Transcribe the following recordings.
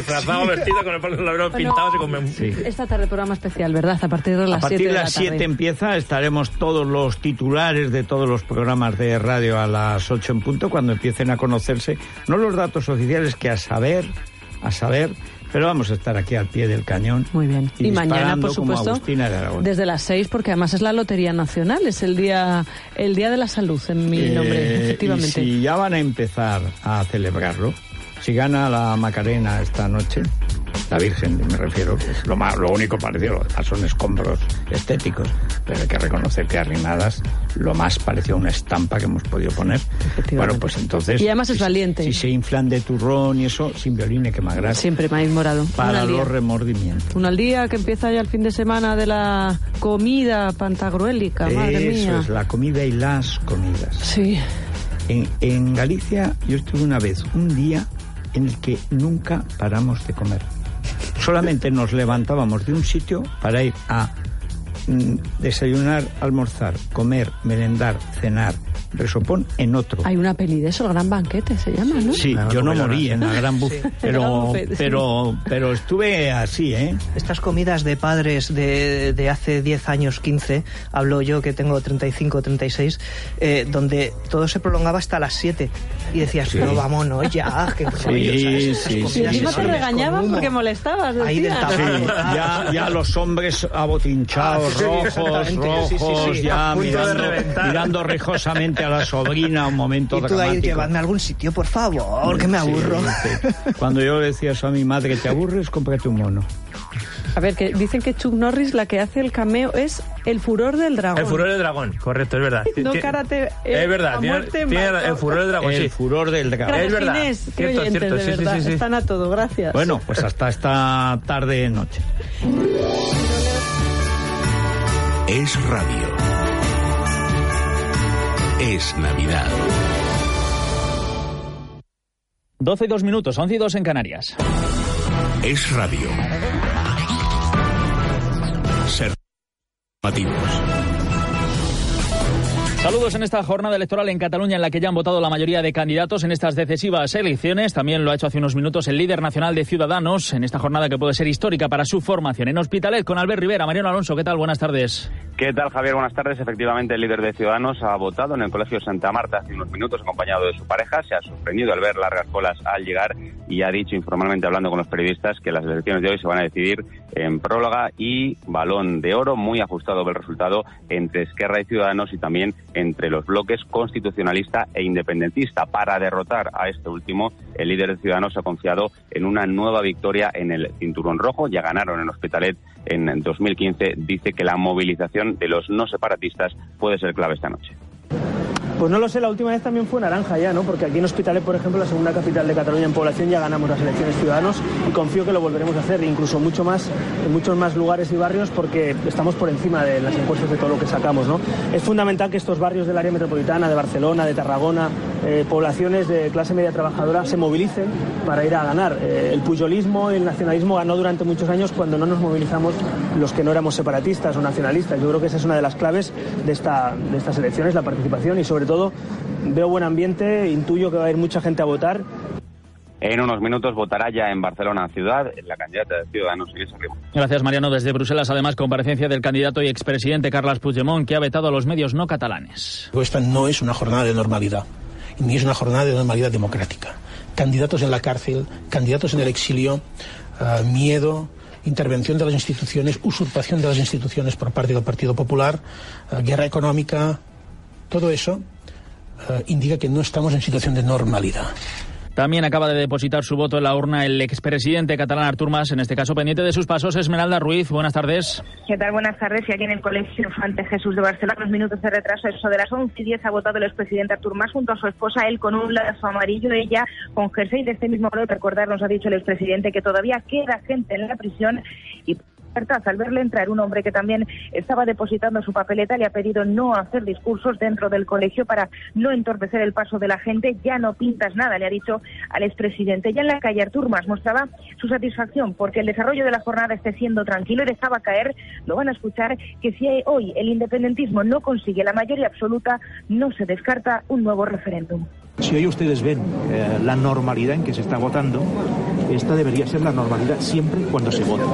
disfrazado, vestido con el labios pintados y con... Sí. Esta tarde programa especial, ¿verdad? A partir de las 7 A partir de, las 7 empieza, estaremos todos los titulares de todos los programas de radio a las 8 en punto, cuando empiecen a conocerse, no los datos oficiales, que a saber, a saber pero vamos a estar aquí al pie del cañón. Muy bien. Y, mañana, por supuesto, de desde las seis, porque además es la Lotería Nacional, es el día, el día de la salud en mi Eh, nombre, efectivamente. Y si ya van a empezar a celebrarlo, si gana la Macarena esta noche, la Virgen me refiero, que es lo, más, lo único parecido, lo demás son escombros estéticos, pero hay que reconocer que Arrimadas lo más pareció una estampa que hemos podido poner. Bueno, pues entonces... Y además es si- valiente. Si se inflan de turrón y eso, sin violín que más gracia. Siempre maíz morado. Para los remordimientos. Uno al día que empieza ya el fin de semana de la comida pantagruélica, madre Eso mía. es, la comida y las comidas. Sí. En, en Galicia yo estuve una vez, un día en el que nunca paramos de comer. Solamente nos levantábamos de un sitio para ir a mm, desayunar, almorzar, comer, merendar, cenar, resopón en otro. Hay una peli de eso, el gran banquete se llama, ¿no? Sí, yo no morí en la gran buffet, Gran pero, buffet, sí. pero, pero estuve así, ¿eh? Estas comidas de padres de, de hace 10 años, 15, hablo yo que tengo 35, 36, eh, donde todo se prolongaba hasta las 7. Y decías, Sí. pero vámonos ya, que. Sí, Estas sí, sí, encima sí, te regañaban porque molestabas, Ahí del. Sí, ya, ya los hombres abotinchados, Ah, sí, rojos, sí, sí, rojos, sí. ya mirando, mirando rijosamente a la sobrina un momento Y tú dramático. llevadme a algún sitio, por favor, que me aburro. sí. Cuando yo le decía eso a mi madre, ¿te aburres? Cómprate un mono. A ver, que dicen que Chuck Norris la que hace el cameo es el furor del dragón. El furor del dragón, correcto, es verdad. No Ti- karate, eh, Es verdad, a tiene, tiene el furor del dragón, El sí. furor del dragón. Es verdad. Inés. Qué Cierto, oyentes, cierto, de sí, sí, verdad. sí, sí. Están a todo, gracias. Bueno, pues hasta esta tarde noche. Es radio. Es Navidad. 12 y 2 minutos, 11 y 2 en Canarias. Es radio. Ser informativos. Saludos en esta jornada electoral en Cataluña en la que ya han votado la mayoría de candidatos en estas decisivas elecciones. También lo ha hecho hace unos minutos el líder nacional de Ciudadanos en esta jornada que puede ser histórica para su formación. En Hospitalet con Albert Rivera. Mariano Alonso, ¿qué tal? Buenas tardes. ¿Qué tal, Javier? Buenas tardes. Efectivamente, el líder de Ciudadanos ha votado en el Colegio Santa Marta hace unos minutos acompañado de su pareja. Se ha sorprendido al ver largas colas al llegar y ha dicho informalmente, hablando con los periodistas, que las elecciones de hoy se van a decidir en próloga y balón de oro. Muy ajustado el resultado entre Esquerra y Ciudadanos y también entre los bloques constitucionalista e independentista. Para derrotar a este último, el líder de Ciudadanos ha confiado en una nueva victoria en el cinturón rojo. Ya ganaron en Hospitalet en 2015. Dice que la movilización de los no separatistas puede ser clave esta noche. Pues no lo sé, la última vez también fue naranja ya, ¿no? Porque aquí en Hospitalet, por ejemplo, la segunda capital de Cataluña en población, ya ganamos las elecciones ciudadanos y confío que lo volveremos a hacer, incluso mucho más en muchos más lugares y barrios, porque estamos por encima de las encuestas de todo lo que sacamos, ¿no? Es fundamental que estos barrios del área metropolitana, de Barcelona, de Tarragona, eh, poblaciones de clase media trabajadora, se movilicen para ir a ganar. Eh, el puyolismo y el nacionalismo ganó durante muchos años cuando no nos movilizamos los que no éramos separatistas o nacionalistas. Yo creo que esa es una de las claves de, de estas elecciones, la y sobre todo veo buen ambiente, intuyo que va a ir mucha gente a votar. En unos minutos votará ya en Barcelona ciudad la candidata de Ciudadanos, Inés Arriba. Gracias, Mariano. Desde Bruselas, además, comparecencia del candidato y expresidente Carles Puigdemont, que ha vetado a los medios no catalanes. Esta no es una jornada de normalidad, ni es una jornada de normalidad democrática. Candidatos en la cárcel, candidatos en el exilio, eh, miedo, intervención de las instituciones, usurpación de las instituciones por parte del Partido Popular, eh, guerra económica, todo eso eh, indica que no estamos en situación de normalidad. También acaba de depositar su voto en la urna el expresidente catalán Artur Mas, en este caso pendiente de sus pasos, Esmeralda Ruiz. Buenas tardes. ¿Qué tal? Buenas tardes. Y aquí en el Colegio Infante Jesús de Barcelona, unos minutos de retraso, eso de las 11 y 10 ha votado el expresidente Artur Mas junto a su esposa, él con un lazo amarillo, ella con jersey de este mismo color. Recordar, nos ha dicho el expresidente que todavía queda gente en la prisión y Al verle entrar un hombre que también estaba depositando su papeleta, le ha pedido no hacer discursos dentro del colegio para no entorpecer el paso de la gente. Ya no pintas nada, le ha dicho al expresidente. Ya en la calle Artur Mas mostraba su satisfacción porque el desarrollo de la jornada esté siendo tranquilo y dejaba caer, lo van a escuchar, que si hoy el independentismo no consigue la mayoría absoluta, no se descarta un nuevo referéndum. Si hoy ustedes ven eh, la normalidad en que se está votando, esta debería ser la normalidad siempre cuando se vota.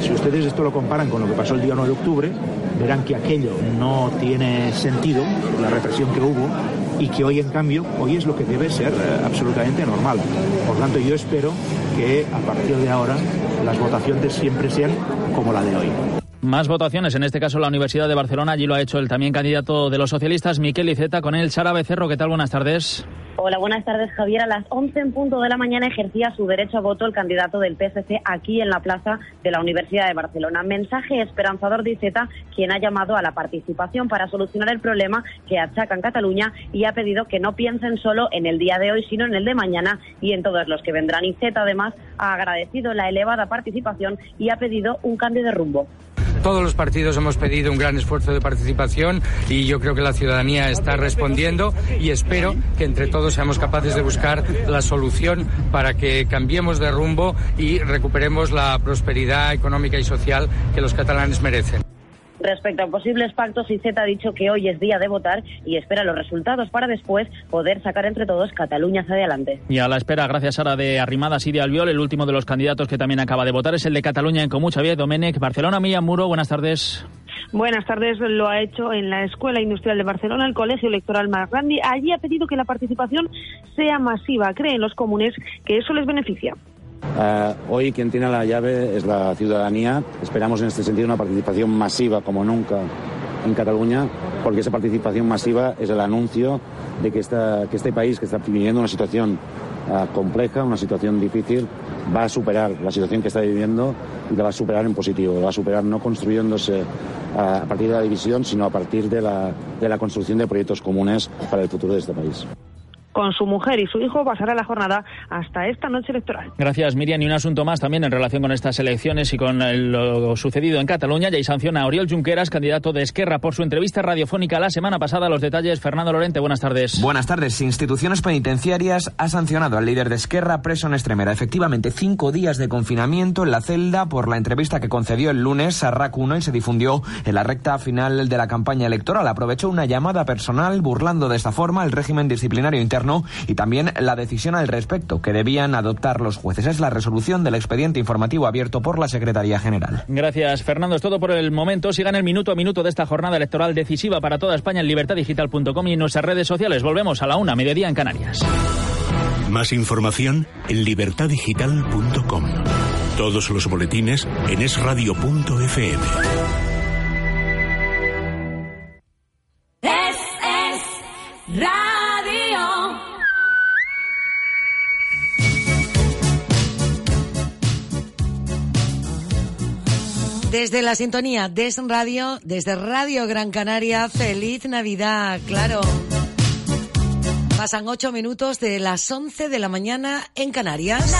Si ustedes esto lo comparan con lo que pasó el día 9 de octubre, verán que aquello no tiene sentido, la represión que hubo, y que hoy en cambio, hoy es lo que debe ser eh, absolutamente normal. Por tanto, yo espero que a partir de ahora las votaciones siempre sean como la de hoy. Más votaciones, en este caso la Universidad de Barcelona, allí lo ha hecho el también candidato de los socialistas, Miquel Iceta, con él, Sara Becerro. ¿Qué tal? Buenas tardes. Hola, buenas tardes, Javier. A las 11 en punto de la mañana ejercía su derecho a voto el candidato del PSC aquí en la plaza de la Universidad de Barcelona. Mensaje esperanzador de Iceta, quien ha llamado a la participación para solucionar el problema que achaca en Cataluña y ha pedido que no piensen solo en el día de hoy, sino en el de mañana y en todos los que vendrán. Iceta, además, ha agradecido la elevada participación y ha pedido un cambio de rumbo. Todos los partidos hemos pedido un gran esfuerzo de participación y yo creo que la ciudadanía está respondiendo y espero que entre todos seamos capaces de buscar la solución para que cambiemos de rumbo y recuperemos la prosperidad económica y social que los catalanes merecen. Respecto a posibles pactos, IZ ha dicho que hoy es día de votar y espera los resultados para después poder sacar entre todos Cataluña hacia adelante. Y a la espera, gracias Sara de Arrimadas y de Albiol, el último de los candidatos que también acaba de votar es el de Cataluña en Comú, Xavier Domènech. Barcelona, Mía Muro, buenas tardes. Buenas tardes, lo ha hecho en la Escuela Industrial de Barcelona, el Colegio Electoral más grande. Allí ha pedido que la participación sea masiva. Creen los comunes que eso les beneficia. Uh, hoy quien tiene la llave es la ciudadanía. Esperamos en este sentido una participación masiva como nunca en Cataluña, porque esa participación masiva es el anuncio de que, esta, que este país, que está viviendo una situación uh, compleja, una situación difícil, va a superar la situación que está viviendo y la va a superar en positivo, la va a superar no construyéndose uh, a partir de la división, sino a partir de la, de la construcción de proyectos comunes para el futuro de este país con su mujer y su hijo pasará la jornada hasta esta noche electoral. Gracias, Miriam. Y un asunto más también en relación con estas elecciones y con lo sucedido en Cataluña. Ya hay sanciona a Oriol Junqueras, candidato de Esquerra, por su entrevista radiofónica la semana pasada. Los detalles, Fernando Lorente, buenas tardes. Buenas tardes. Instituciones penitenciarias ha sancionado al líder de Esquerra, preso en Extremera. Efectivamente, cinco días de confinamiento en la celda por la entrevista que concedió el lunes a RAC 1 y se difundió en la recta final de la campaña electoral. Aprovechó una llamada personal burlando de esta forma el régimen disciplinario interno y también la decisión al respecto que debían adoptar los jueces. Es la resolución del expediente informativo abierto por la Secretaría General. Gracias, Fernando. Es todo por el momento. Sigan el minuto a minuto de esta jornada electoral decisiva para toda España en libertadigital.com y en nuestras redes sociales. Volvemos a la una, mediodía en Canarias. Más información en libertadigital.com. Todos los boletines en esradio.fm. Desde la sintonía de Radio, desde Radio Gran Canaria, feliz Navidad, claro. Pasan ocho minutos de las once de la mañana en Canarias.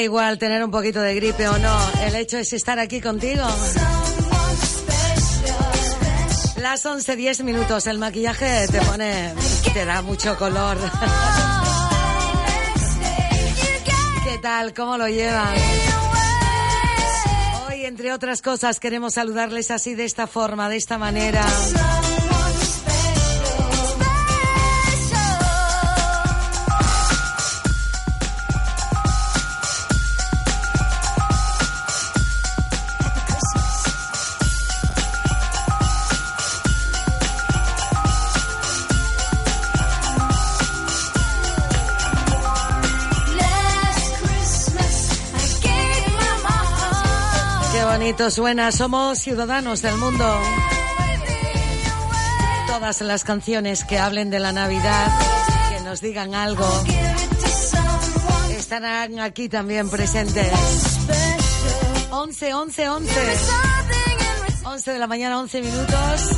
Igual tener un poquito de gripe o no, el hecho es estar aquí contigo. Las 11.10 minutos, el maquillaje te pone, te da mucho color. ¿Qué tal? ¿Cómo lo llevan? Hoy, entre otras cosas, queremos saludarles así, de esta forma, de esta manera. Bonito suena, somos ciudadanos del mundo. Todas las canciones que hablen de la Navidad, que nos digan algo, estarán aquí también presentes. 11, 11, 11. 11 de la mañana, 11 minutos.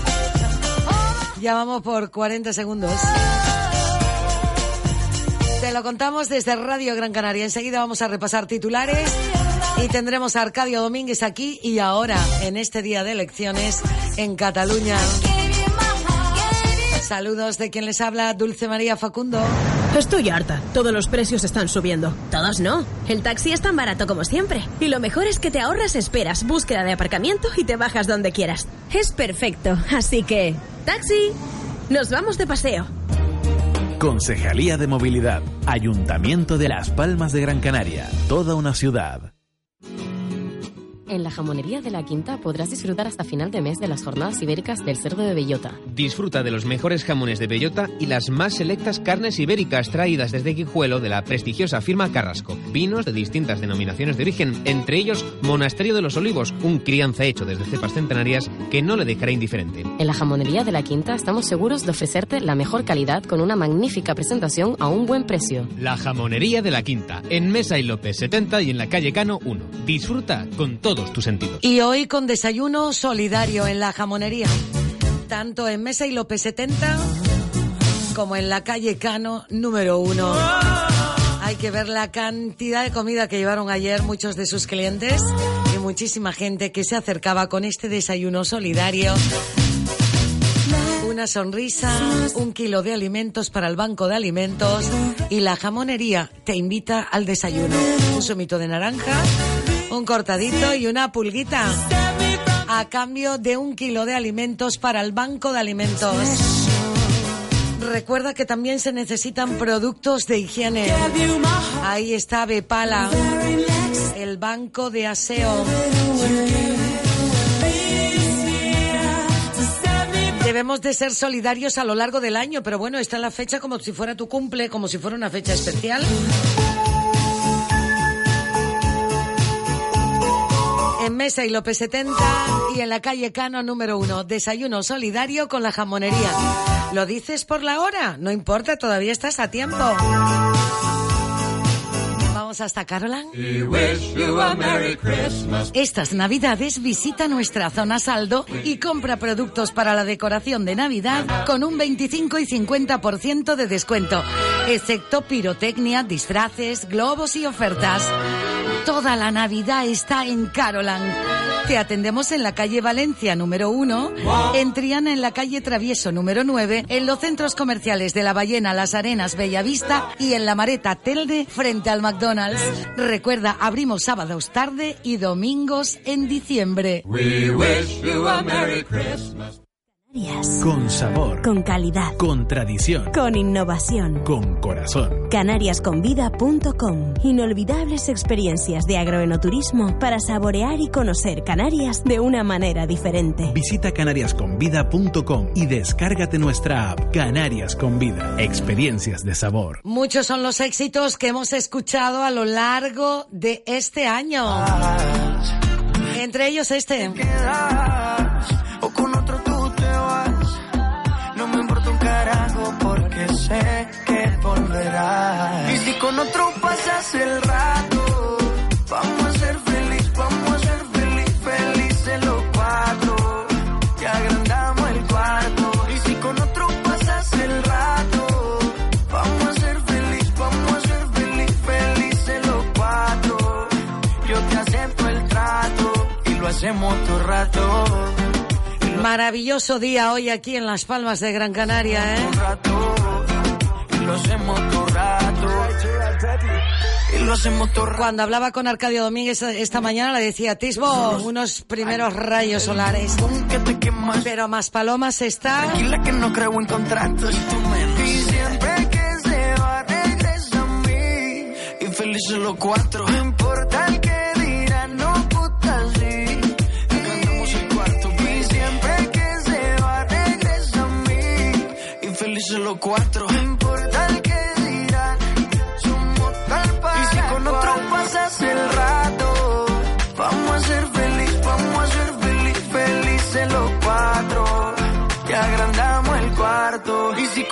Ya vamos por 40 segundos. Te lo contamos desde Radio Gran Canaria. Enseguida vamos a repasar titulares y tendremos a Arcadio Domínguez aquí y ahora, en este día de elecciones en Cataluña. Saludos de quien les habla, Dulce María Facundo. Estoy harta. Todos los precios están subiendo. Todos no. El taxi es tan barato como siempre. Y lo mejor es que te ahorras esperas, búsqueda de aparcamiento y te bajas donde quieras. Es perfecto. Así que, taxi, nos vamos de paseo. Concejalía de Movilidad, Ayuntamiento de Las Palmas de Gran Canaria, toda una ciudad. En la jamonería de la Quinta podrás disfrutar hasta final de mes de las jornadas ibéricas del cerdo de bellota. Disfruta de los mejores jamones de bellota y las más selectas carnes ibéricas traídas desde Guijuelo de la prestigiosa firma Carrasco. Vinos de distintas denominaciones de origen, entre ellos Monasterio de los Olivos, un crianza hecho desde cepas centenarias que no le dejará indiferente. En la jamonería de la Quinta estamos seguros de ofrecerte la mejor calidad con una magnífica presentación a un buen precio. La jamonería de la Quinta, en Mesa y López 70 y en la calle Cano 1. Disfruta con tus sentidos. Y hoy con desayuno solidario en la jamonería. Tanto en Mesa y López 70 como en la calle Cano número 1. Hay que ver la cantidad de comida que llevaron ayer muchos de sus clientes y muchísima gente que se acercaba con este desayuno solidario. Una sonrisa, un kilo de alimentos para el banco de alimentos y la jamonería te invita al desayuno. Un somito de naranja, un cortadito y una pulguita a cambio de un kilo de alimentos para el banco de alimentos. Recuerda que también se necesitan productos de higiene. Ahí está Bepala, el banco de aseo. Debemos de ser solidarios a lo largo del año, pero bueno, está la fecha como si fuera tu cumple, como si fuera una fecha especial. Mesa y López 70 y en la calle Cano número 1. Desayuno solidario con la jamonería. ¿Lo dices por la hora? No importa, todavía estás a tiempo. Vamos hasta Carolan. Estas navidades visita nuestra zona saldo y compra productos para la decoración de Navidad con un 25 y 50% de descuento, excepto pirotecnia, disfraces, globos y ofertas. Toda la Navidad está en Carolan. Te atendemos en la calle Valencia número 1, en Triana en la calle Travieso número 9, en los centros comerciales de La Ballena, Las Arenas, Bellavista y en La Mareta Telde frente al McDonald's. Recuerda, abrimos sábados tarde y domingos en diciembre. Con sabor. Con calidad. Con tradición. Con innovación. Con corazón. Canariasconvida.com. Inolvidables experiencias de agroenoturismo para saborear y conocer Canarias de una manera diferente. Visita canariasconvida.com y descárgate nuestra app Canarias con Vida. Experiencias de sabor. Muchos son los éxitos que hemos escuchado a lo largo de este año. Entre ellos este. o con otro sé que volverás. Y si con otro pasas el rato, vamos a ser feliz, vamos a ser feliz, felices los cuatro. Te agrandamos el cuarto. Y si con otro pasas el rato, vamos a ser feliz, vamos a ser feliz, felices los cuatro. Yo te acepto el trato y lo hacemos tu rato. Maravilloso día hoy aquí en Las Palmas de Gran Canaria, ¿eh? Lo hacemos todo rato. Y lo hacemos todo rato. Cuando hablaba con Arcadio Domínguez esta mañana le decía, Tisbo, unos primeros rayos solares. Pero más palomas está... Tranquila que no creo en contratos. Y siempre que se va regresa a mí. Y felices los cuatro. No importa el que dirán, no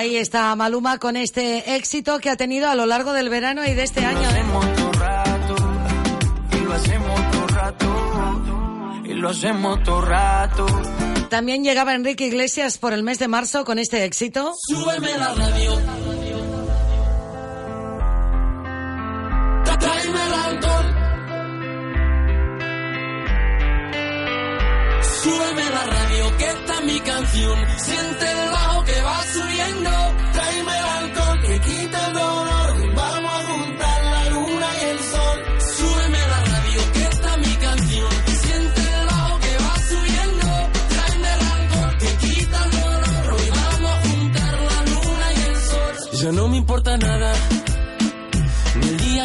Ahí está Maluma con este éxito que ha tenido a lo largo del verano y de este año. También llegaba Enrique Iglesias por el mes de marzo con este éxito. Súbeme la radio. Tráeme el alcohol. Súbeme la radio, que está mi canción. Siente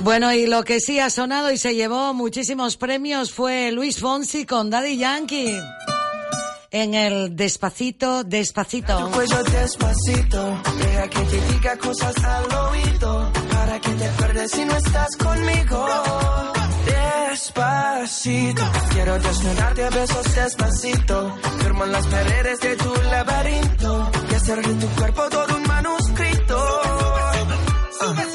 Bueno, y lo que sí ha sonado y se llevó muchísimos premios fue Luis Fonsi con Daddy Yankee. En el Despacito, Despacito. Cuello despacito, deja que te diga cosas al oído, para que te acuerdes si no estás conmigo. Despacito, quiero desnudarte a besos despacito, firmo en las paredes de tu laberinto y hacer de tu cuerpo todo un manuscrito. Quiero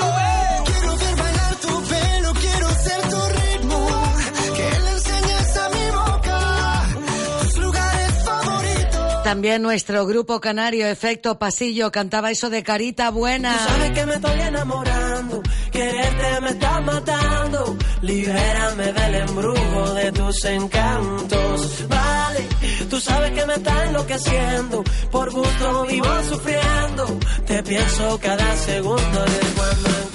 También nuestro grupo canario Efecto Pasillo cantaba eso de carita buena. Tú sabes que me estoy enamorando, quererte me está matando. Libérame del embrujo de tus encantos. Vale, tú sabes que me está enloqueciendo. Por gusto vivo sufriendo. Te pienso cada segundo de cuando en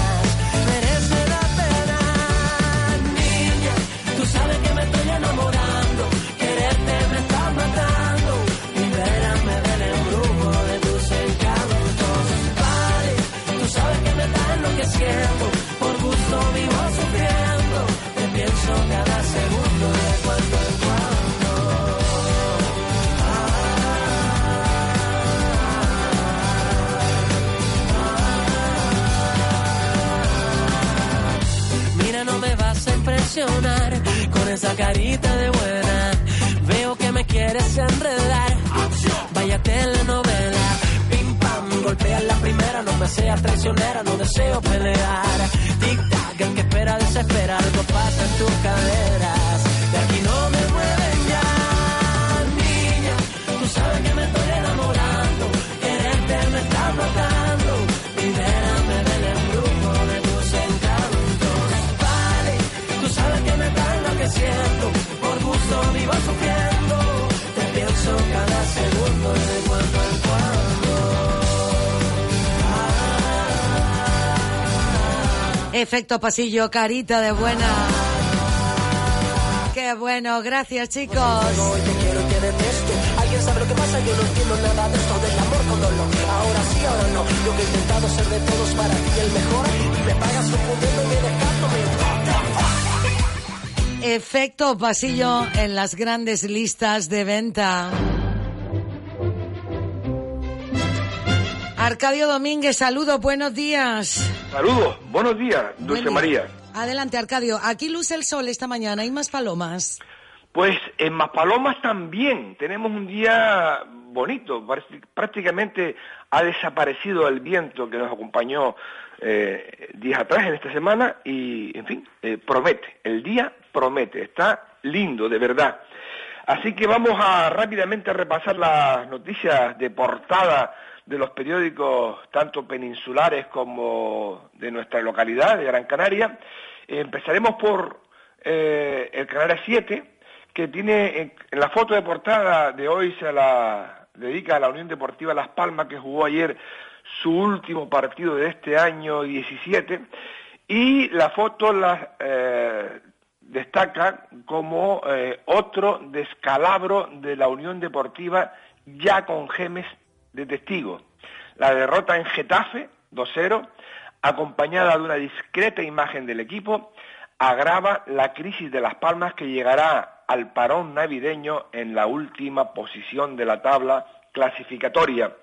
Por gusto vivo sufriendo. Te pienso cada segundo de cuando en cuando. Mira, no me vas a impresionar con esa carita de buena. Veo que me quieres enredar. Vaya telenovela. Golpea la primera. No me seas traicionera, no deseo pelear. Tic tac, el que espera desespera. Algo pasa en tus caderas. De aquí no me mueven ya. Niña, tú sabes que me estoy enamorando. Quererte me está matando. Libérame del embrujo de tus encantos. Vale, tú sabes que me está enloqueciendo. Por gusto vivo sufriendo. Efecto pasillo, carita de buena. Qué bueno, gracias chicos. Hoy te quiero y te detesto. ¿Alguien sabe lo que pasa? Yo no entiendo nada de esto del amor con dolor. Ahora sí, ahora no. Yo que he intentado ser de todos para ti el mejor. Y me pagas confundiéndome y dejándome. Efecto pasillo en las grandes listas de venta. Arcadio Domínguez, saludo, buenos días. Saludos, buenos días, Dulce Buen día. María. Adelante, Arcadio. Aquí luce el sol esta mañana. ¿Hay más palomas? Pues en Maspalomas también tenemos un día bonito. Prácticamente ha desaparecido el viento que nos acompañó eh, días atrás en esta semana y, en fin, eh, promete. El día promete. Está lindo, de verdad. Así que vamos a rápidamente repasar las noticias de portada de los periódicos tanto peninsulares como de nuestra localidad, de Gran Canaria. Eh, empezaremos por eh, el Canarias 7, que tiene en, la foto de portada de hoy se la dedica a la Unión Deportiva Las Palmas, que jugó ayer su último partido de este año 17, y la foto la eh, destaca como otro descalabro de la Unión Deportiva ya con gemes de testigo. La derrota en Getafe, 2-0, acompañada de una discreta imagen del equipo, agrava la crisis de Las Palmas que llegará al parón navideño en la última posición de la tabla clasificatoria.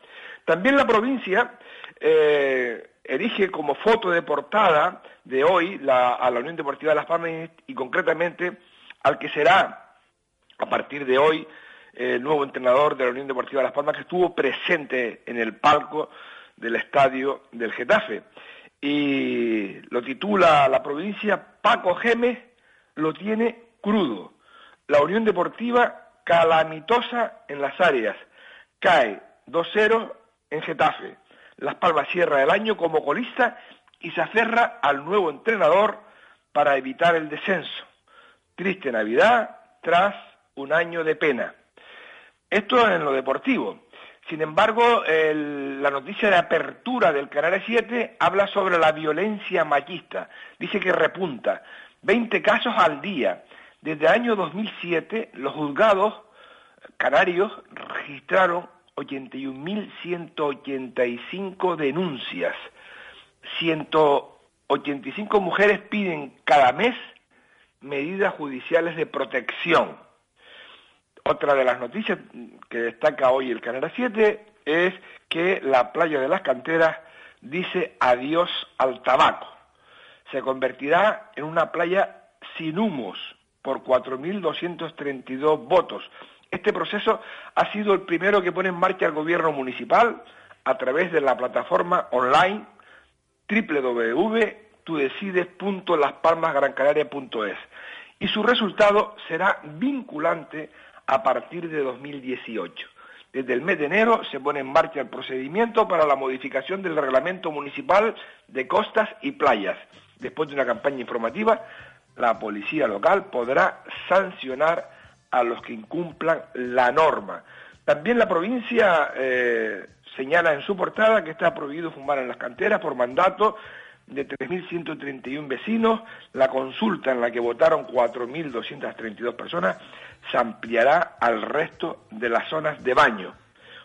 También la provincia eh, erige como foto de portada de hoy a la Unión Deportiva de Las Palmas y concretamente al que será a partir de hoy el nuevo entrenador de la Unión Deportiva de Las Palmas que estuvo presente en el palco del estadio del Getafe. Y lo titula la provincia Paco Gemes lo tiene crudo. La Unión Deportiva calamitosa en las áreas. Cae 2-0 en Getafe. Las Palmas cierra el año como colista y se aferra al nuevo entrenador para evitar el descenso. Triste Navidad tras un año de pena. Esto en lo deportivo. Sin embargo, la noticia de apertura del Canal 7 habla sobre la violencia machista. Dice que repunta. 20 casos al día. Desde el año 2007, los juzgados canarios registraron 81.185 denuncias. 185 mujeres piden cada mes medidas judiciales de protección. Otra de las noticias que destaca hoy el Canal 7 es que la playa de las canteras dice adiós al tabaco. Se convertirá en una playa sin humos por 4.232 votos. Este proceso ha sido el primero que pone en marcha el gobierno municipal a través de la plataforma online www.tudecides.laspalmasgrancanaria.es y su resultado será vinculante a partir de 2018. desde el mes de enero se pone en marcha el procedimiento para la modificación del reglamento municipal de costas y playas. Después de una campaña informativa, la policía local podrá sancionar a los que incumplan la norma. También la provincia eh, señala en su portada que está prohibido fumar en las canteras por mandato de 3.131 vecinos. La consulta en la que votaron 4.232 personas se ampliará al resto de las zonas de baño.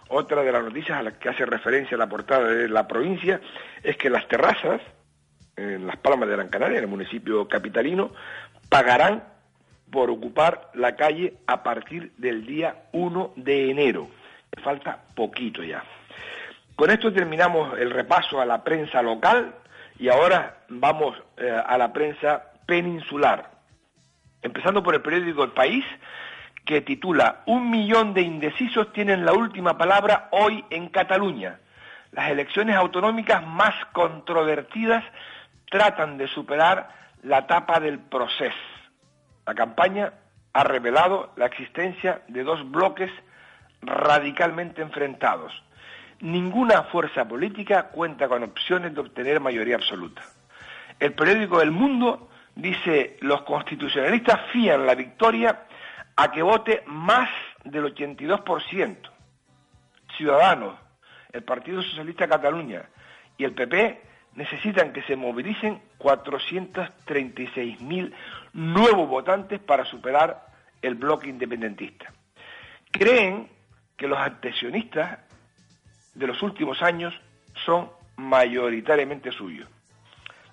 Otra de las noticias a las que hace referencia la portada de la provincia es que las terrazas en Las Palmas de Gran Canaria, en el municipio capitalino, pagarán por ocupar la calle a partir del día 1 de enero. Falta poquito ya. Con esto terminamos el repaso a la prensa local y ahora vamos eh, a la prensa peninsular. Empezando por el periódico El País, que titula Un millón de indecisos tienen la última palabra hoy en Cataluña. Las elecciones autonómicas más controvertidas tratan de superar la etapa del proceso. La campaña ha revelado la existencia de dos bloques radicalmente enfrentados. Ninguna fuerza política cuenta con opciones de obtener mayoría absoluta. El periódico El Mundo dice los constitucionalistas fían la victoria a que vote más del 82%. Ciudadanos, el Partido Socialista Cataluña y el PP necesitan que se movilicen 436.000 nuevos votantes para superar el bloque independentista. Creen que los antesionistas de los últimos años son mayoritariamente suyos.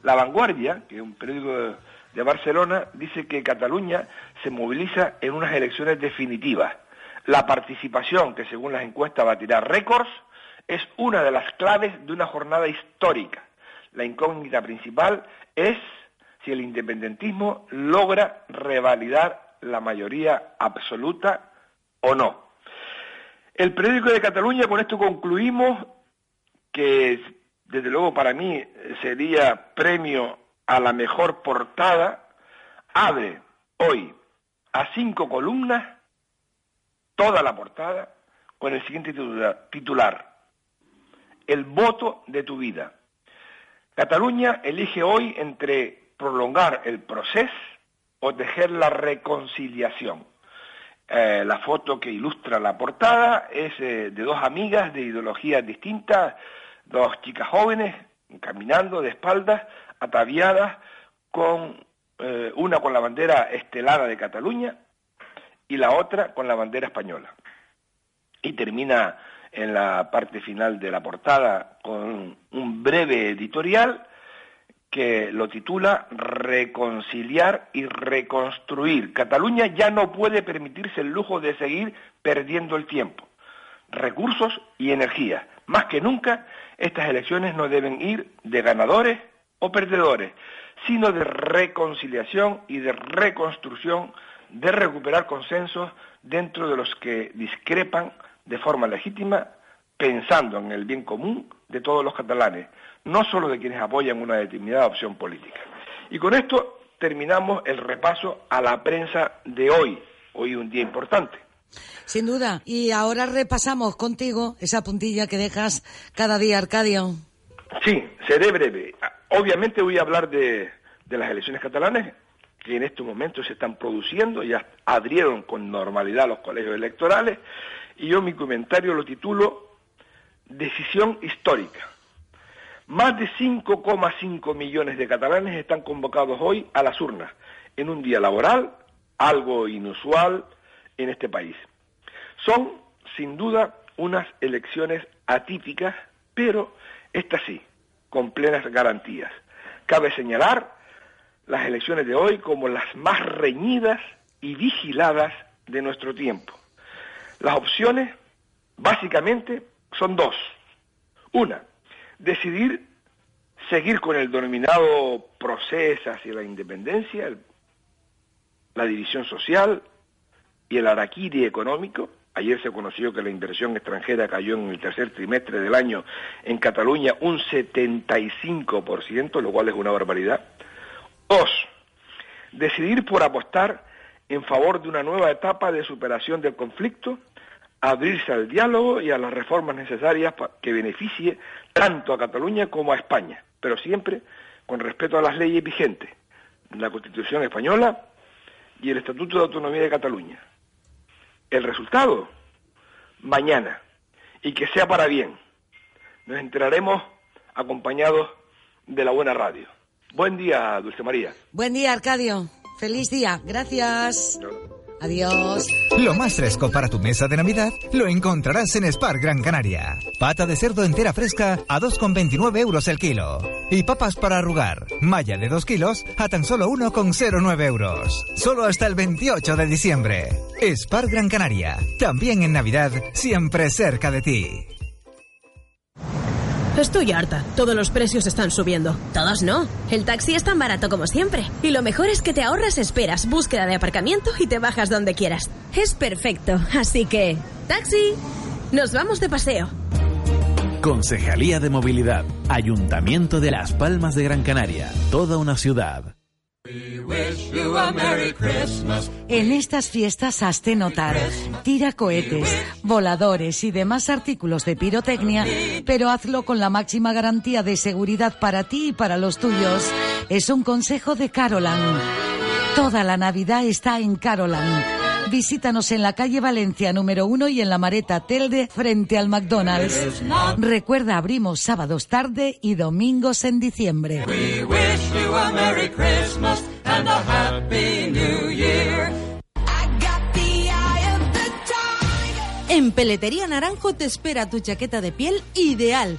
La Vanguardia, que es un periódico de Barcelona, dice que Cataluña se moviliza en unas elecciones definitivas. La participación, que según las encuestas va a tirar récords, es una de las claves de una jornada histórica. La incógnita principal es si el independentismo logra revalidar la mayoría absoluta o no. El periódico de Cataluña, con esto concluimos, que desde luego para mí sería premio a la mejor portada, abre hoy a cinco columnas toda la portada con el siguiente titular, el voto de tu vida. Cataluña elige hoy entre prolongar el proceso o tejer la reconciliación. Eh, la foto que ilustra la portada es eh, de dos amigas de ideologías distintas, dos chicas jóvenes caminando de espaldas, ataviadas con eh, una con la bandera estelada de Cataluña y la otra con la bandera española. Y termina en la parte final de la portada con un breve editorial que lo titula Reconciliar y reconstruir. Cataluña ya no puede permitirse el lujo de seguir perdiendo el tiempo, recursos y energía. Más que nunca, estas elecciones no deben ir de ganadores o perdedores, sino de reconciliación y de reconstrucción, de recuperar consensos dentro de los que discrepan de forma legítima, pensando en el bien común de todos los catalanes, no solo de quienes apoyan una determinada opción política. Y con esto terminamos el repaso a la prensa de hoy, hoy un día importante. Sin duda. Y ahora repasamos contigo esa puntilla que dejas cada día, Arcadio. Sí, seré breve. Obviamente voy a hablar de, de las elecciones catalanas que en estos momentos se están produciendo, ya adrieron con normalidad los colegios electorales, y yo mi comentario lo titulo Decisión histórica. Más de 5,5 millones de catalanes están convocados hoy a las urnas, en un día laboral, algo inusual en este país. Son, sin duda, unas elecciones atípicas, pero estas sí, con plenas garantías. Cabe señalar las elecciones de hoy como las más reñidas y vigiladas de nuestro tiempo. Las opciones, básicamente, son dos. Una, decidir seguir con el denominado proceso hacia la independencia, la división social y el araquiri económico. Ayer se conoció que la inversión extranjera cayó en el tercer trimestre del año en Cataluña un 75%, lo cual es una barbaridad. Dos, decidir por apostar en favor de una nueva etapa de superación del conflicto abrirse al diálogo y a las reformas necesarias que beneficie tanto a Cataluña como a España, pero siempre con respeto a las leyes vigentes, la Constitución española y el Estatuto de Autonomía de Cataluña. El resultado, mañana, y que sea para bien. Nos enteraremos acompañados de la buena radio. Buen día, Dulce María. Buen día, Arcadio. Feliz día. Gracias. Adiós. Lo más fresco para tu mesa de Navidad lo encontrarás en Spar Gran Canaria. Pata de cerdo entera fresca a 2,29 euros el kilo. Y papas para arrugar, malla de 2 kilos a tan solo 1,09 euros. Solo hasta el 28 de diciembre. Spar Gran Canaria. También en Navidad, siempre cerca de ti. Estoy harta. Todos los precios están subiendo. Todos no. El taxi es tan barato como siempre. Y lo mejor es que te ahorras esperas, búsqueda de aparcamiento y te bajas donde quieras. Es perfecto. Así que... ¡Taxi! Nos vamos de paseo. Concejalía de Movilidad. Ayuntamiento de Las Palmas de Gran Canaria. Toda una ciudad. En estas fiestas hazte notar. Tira cohetes, voladores y demás artículos de pirotecnia, pero hazlo con la máxima garantía de seguridad para ti y para los tuyos. Es un consejo de Carolan. Toda la Navidad está en Carolan. Visítanos en la calle Valencia número 1 y en la Mareta Telde frente al McDonald's. Recuerda, abrimos sábados tarde y domingos en diciembre. En Peletería Naranjo te espera tu chaqueta de piel ideal.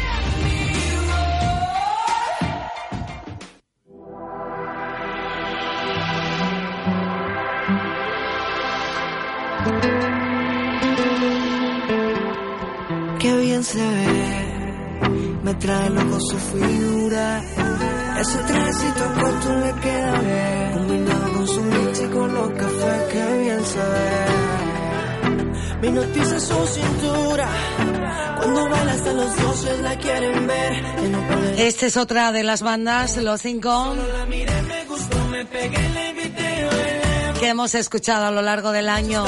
Qué bien se ve, me trae loco su figura. Ese trajecito corto le queda bien, combinado con su leche y con los cafés. Qué bien se ve. Me noticia su cintura, cuando baila hasta los dioses la quieren ver. Esta es otra de las bandas, Los Cinco, la miré, me gustó, me pegué, la invité. Que hemos escuchado a lo largo del año.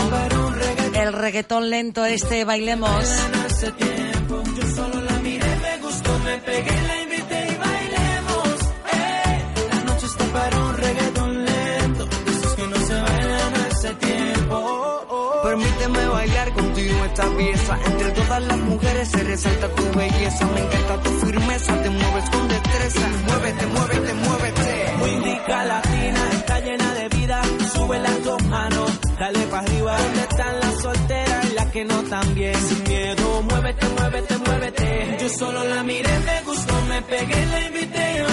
El reggaetón lento este, bailemos. hace tiempo. Yo solo la miré, me gustó, me pegué, la invité y bailemos. La noche está para un reggaetón lento. Esos que no se bailan hace tiempo. Permíteme bailar contigo esta pieza. Entre todas las mujeres se resalta tu belleza. Me encanta tu firmeza, te mueves con destreza. Muévete, muévete, muévete. Windica latina, Sube las dos manos, dale para arriba. ¿Dónde están las solteras y las que no tan bien? Sin miedo, muévete, muévete, muévete. Yo solo la miré, me gustó, me pegué, la invité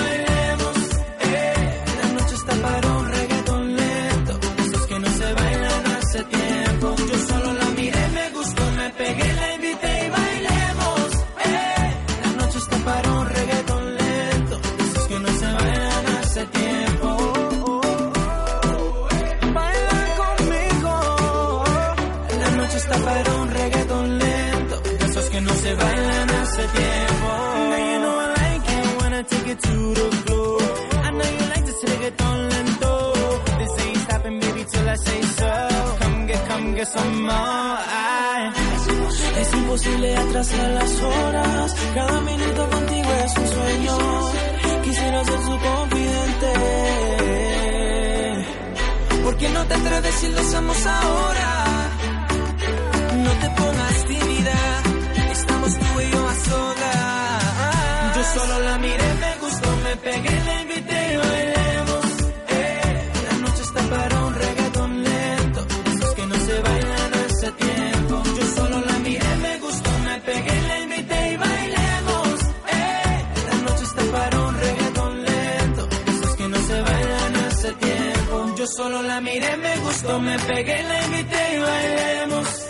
to the floor. I know you like this reggaeton lento. This ain't stopping, baby, till I say so. Come get, come get some more. Es imposible atrasar las horas. Cada minuto contigo es un sueño. Quisiera ser su confidente. ¿Por qué no te atreves si lo hacemos ahora? No te pongas tímida. Estamos tú y yo a solas. Yo solo la miré, pegué, la invité y bailemos. Eh, la noche está para un reggaetón lento. Esos que no se bailan hace tiempo. Yo solo la miré, me gustó, me pegué, la invité y bailemos. Eh, la noche está para un reggaetón lento. Esos que no se bailan hace solo la miré, me gustó, me pegué, la invité y bailemos.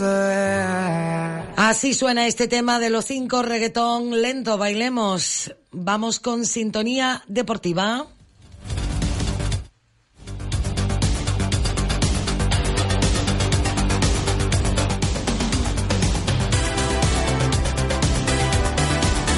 ve. Así suena este tema de los cinco reggaetón lento. Bailemos. Vamos con sintonía deportiva.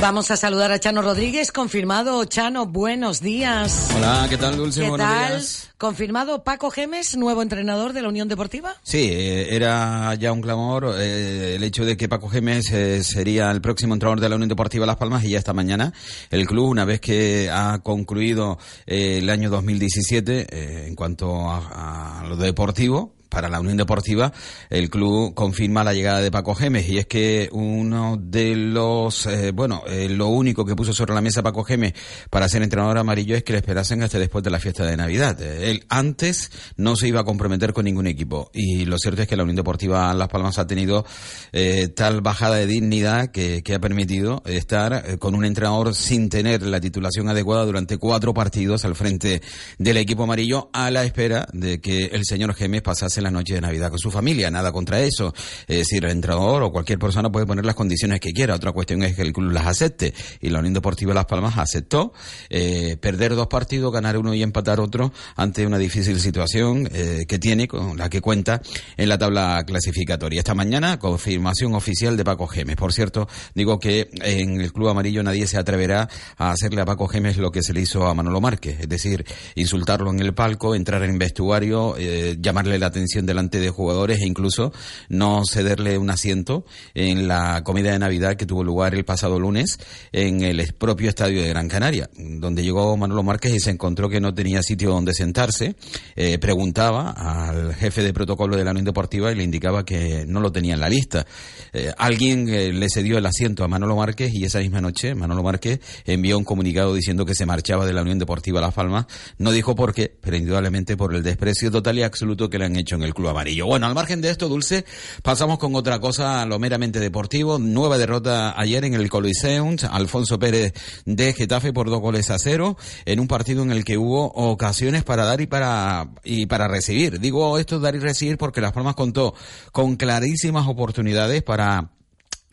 Vamos a saludar a Chano Rodríguez, confirmado. Chano, buenos días. Hola, ¿qué tal, Dulce? ¿Qué Buenos tal? días. Confirmado Paco Gemes, nuevo entrenador de la Unión Deportiva. Sí, eh, era ya un clamor eh, el hecho de que Paco Gémez eh, sería el próximo entrenador de la Unión Deportiva Las Palmas y ya esta mañana el club, una vez que ha concluido eh, el año 2017 eh, en cuanto a, a lo deportivo, para la Unión Deportiva, el club confirma la llegada de Paco Gemes y es que uno de los, eh, bueno, eh, lo único que puso sobre la mesa Paco Gemes para ser entrenador amarillo es que le esperasen hasta después de la fiesta de Navidad. Él antes no se iba a comprometer con ningún equipo y lo cierto es que la Unión Deportiva Las Palmas ha tenido eh, tal bajada de dignidad que, que ha permitido estar con un entrenador sin tener la titulación adecuada durante cuatro partidos al frente del equipo amarillo a la espera de que el señor Gemes pasase la noche de Navidad con su familia. Nada contra eso. Es decir, el entrenador o cualquier persona puede poner las condiciones que quiera. Otra cuestión es que el club las acepte. Y la Unión Deportiva Las Palmas aceptó eh, perder dos partidos, ganar uno y empatar otro ante una difícil situación eh, que tiene, con la que cuenta en la tabla clasificatoria. Esta mañana, confirmación oficial de Paco Gemes. Por cierto, digo que en el Club Amarillo nadie se atreverá a hacerle a Paco Gemes lo que se le hizo a Manolo Márquez. Es decir, insultarlo en el palco, entrar en vestuario, eh, llamarle la atención delante de jugadores e incluso no cederle un asiento en la comida de Navidad que tuvo lugar el pasado lunes en el propio estadio de Gran Canaria, donde llegó Manolo Márquez y se encontró que no tenía sitio donde sentarse. Eh, preguntaba al jefe de protocolo de la Unión Deportiva y le indicaba que no lo tenía en la lista. Eh, alguien eh, le cedió el asiento a Manolo Márquez y esa misma noche Manolo Márquez envió un comunicado diciendo que se marchaba de la Unión Deportiva Las Palmas. No dijo por qué, pero indudablemente por el desprecio total y absoluto que le han hecho en el club amarillo. Bueno, al margen de esto, Dulce, pasamos con otra cosa, lo meramente deportivo. Nueva derrota ayer en el Coliseum, Alfonso Pérez de Getafe por dos goles a cero, en un partido en el que hubo ocasiones para dar y para, y para recibir. Digo esto dar y recibir porque Las Palmas contó con clarísimas oportunidades para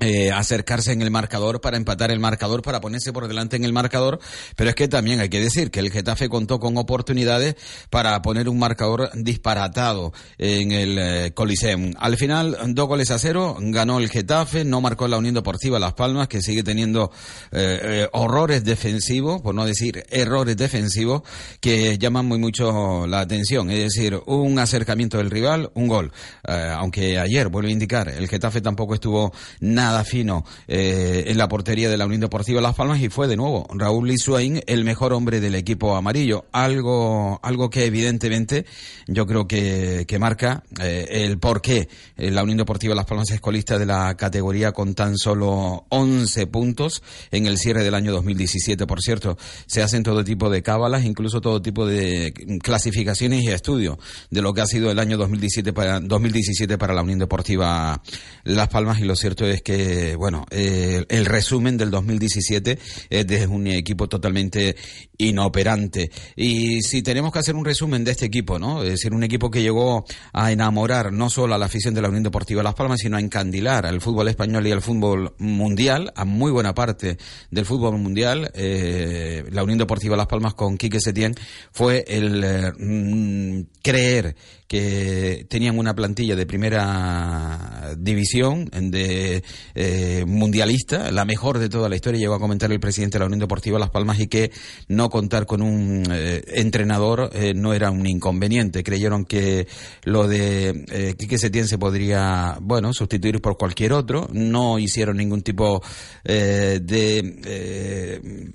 eh, acercarse en el marcador para empatar el marcador, para ponerse por delante en el marcador, pero es que también hay que decir que el Getafe contó con oportunidades para poner un marcador disparatado en el eh, Coliseum. Al final, dos goles a cero, ganó el Getafe, no marcó la Unión Deportiva Las Palmas, que sigue teniendo eh, eh, horrores defensivos, por no decir errores defensivos, que llaman muy mucho la atención. Es decir, un acercamiento del rival, un gol. Eh, aunque ayer, vuelvo a indicar, el Getafe tampoco estuvo nada fino eh, en la portería de la Unión Deportiva Las Palmas y fue de nuevo Raúl Lisuain el mejor hombre del equipo amarillo. Algo, algo que evidentemente yo creo que, que marca eh, el por qué eh, la Unión Deportiva Las Palmas es colista de la categoría con tan solo 11 puntos en el cierre del año 2017. Por cierto, se hacen todo tipo de cábalas, incluso todo tipo de clasificaciones y estudios de lo que ha sido el año 2017 para, 2017 para la Unión Deportiva Las Palmas y lo cierto es que bueno, eh, el resumen del 2017 es de un equipo totalmente inoperante. Y si tenemos que hacer un resumen de este equipo, ¿no? Es decir, un equipo que llegó a enamorar no solo a la afición de la Unión Deportiva Las Palmas, sino a encandilar al fútbol español y al fútbol mundial, a muy buena parte del fútbol mundial. Eh, la Unión Deportiva Las Palmas con Quique Setién fue el eh, mm, creer que tenían una plantilla de primera división de eh, mundialista, la mejor de toda la historia, llegó a comentar el presidente de la Unión Deportiva Las Palmas y que no contar con un eh, entrenador eh, no era un inconveniente. Creyeron que lo de eh, Quique Setién se podría, bueno, sustituir por cualquier otro. No hicieron ningún tipo eh, de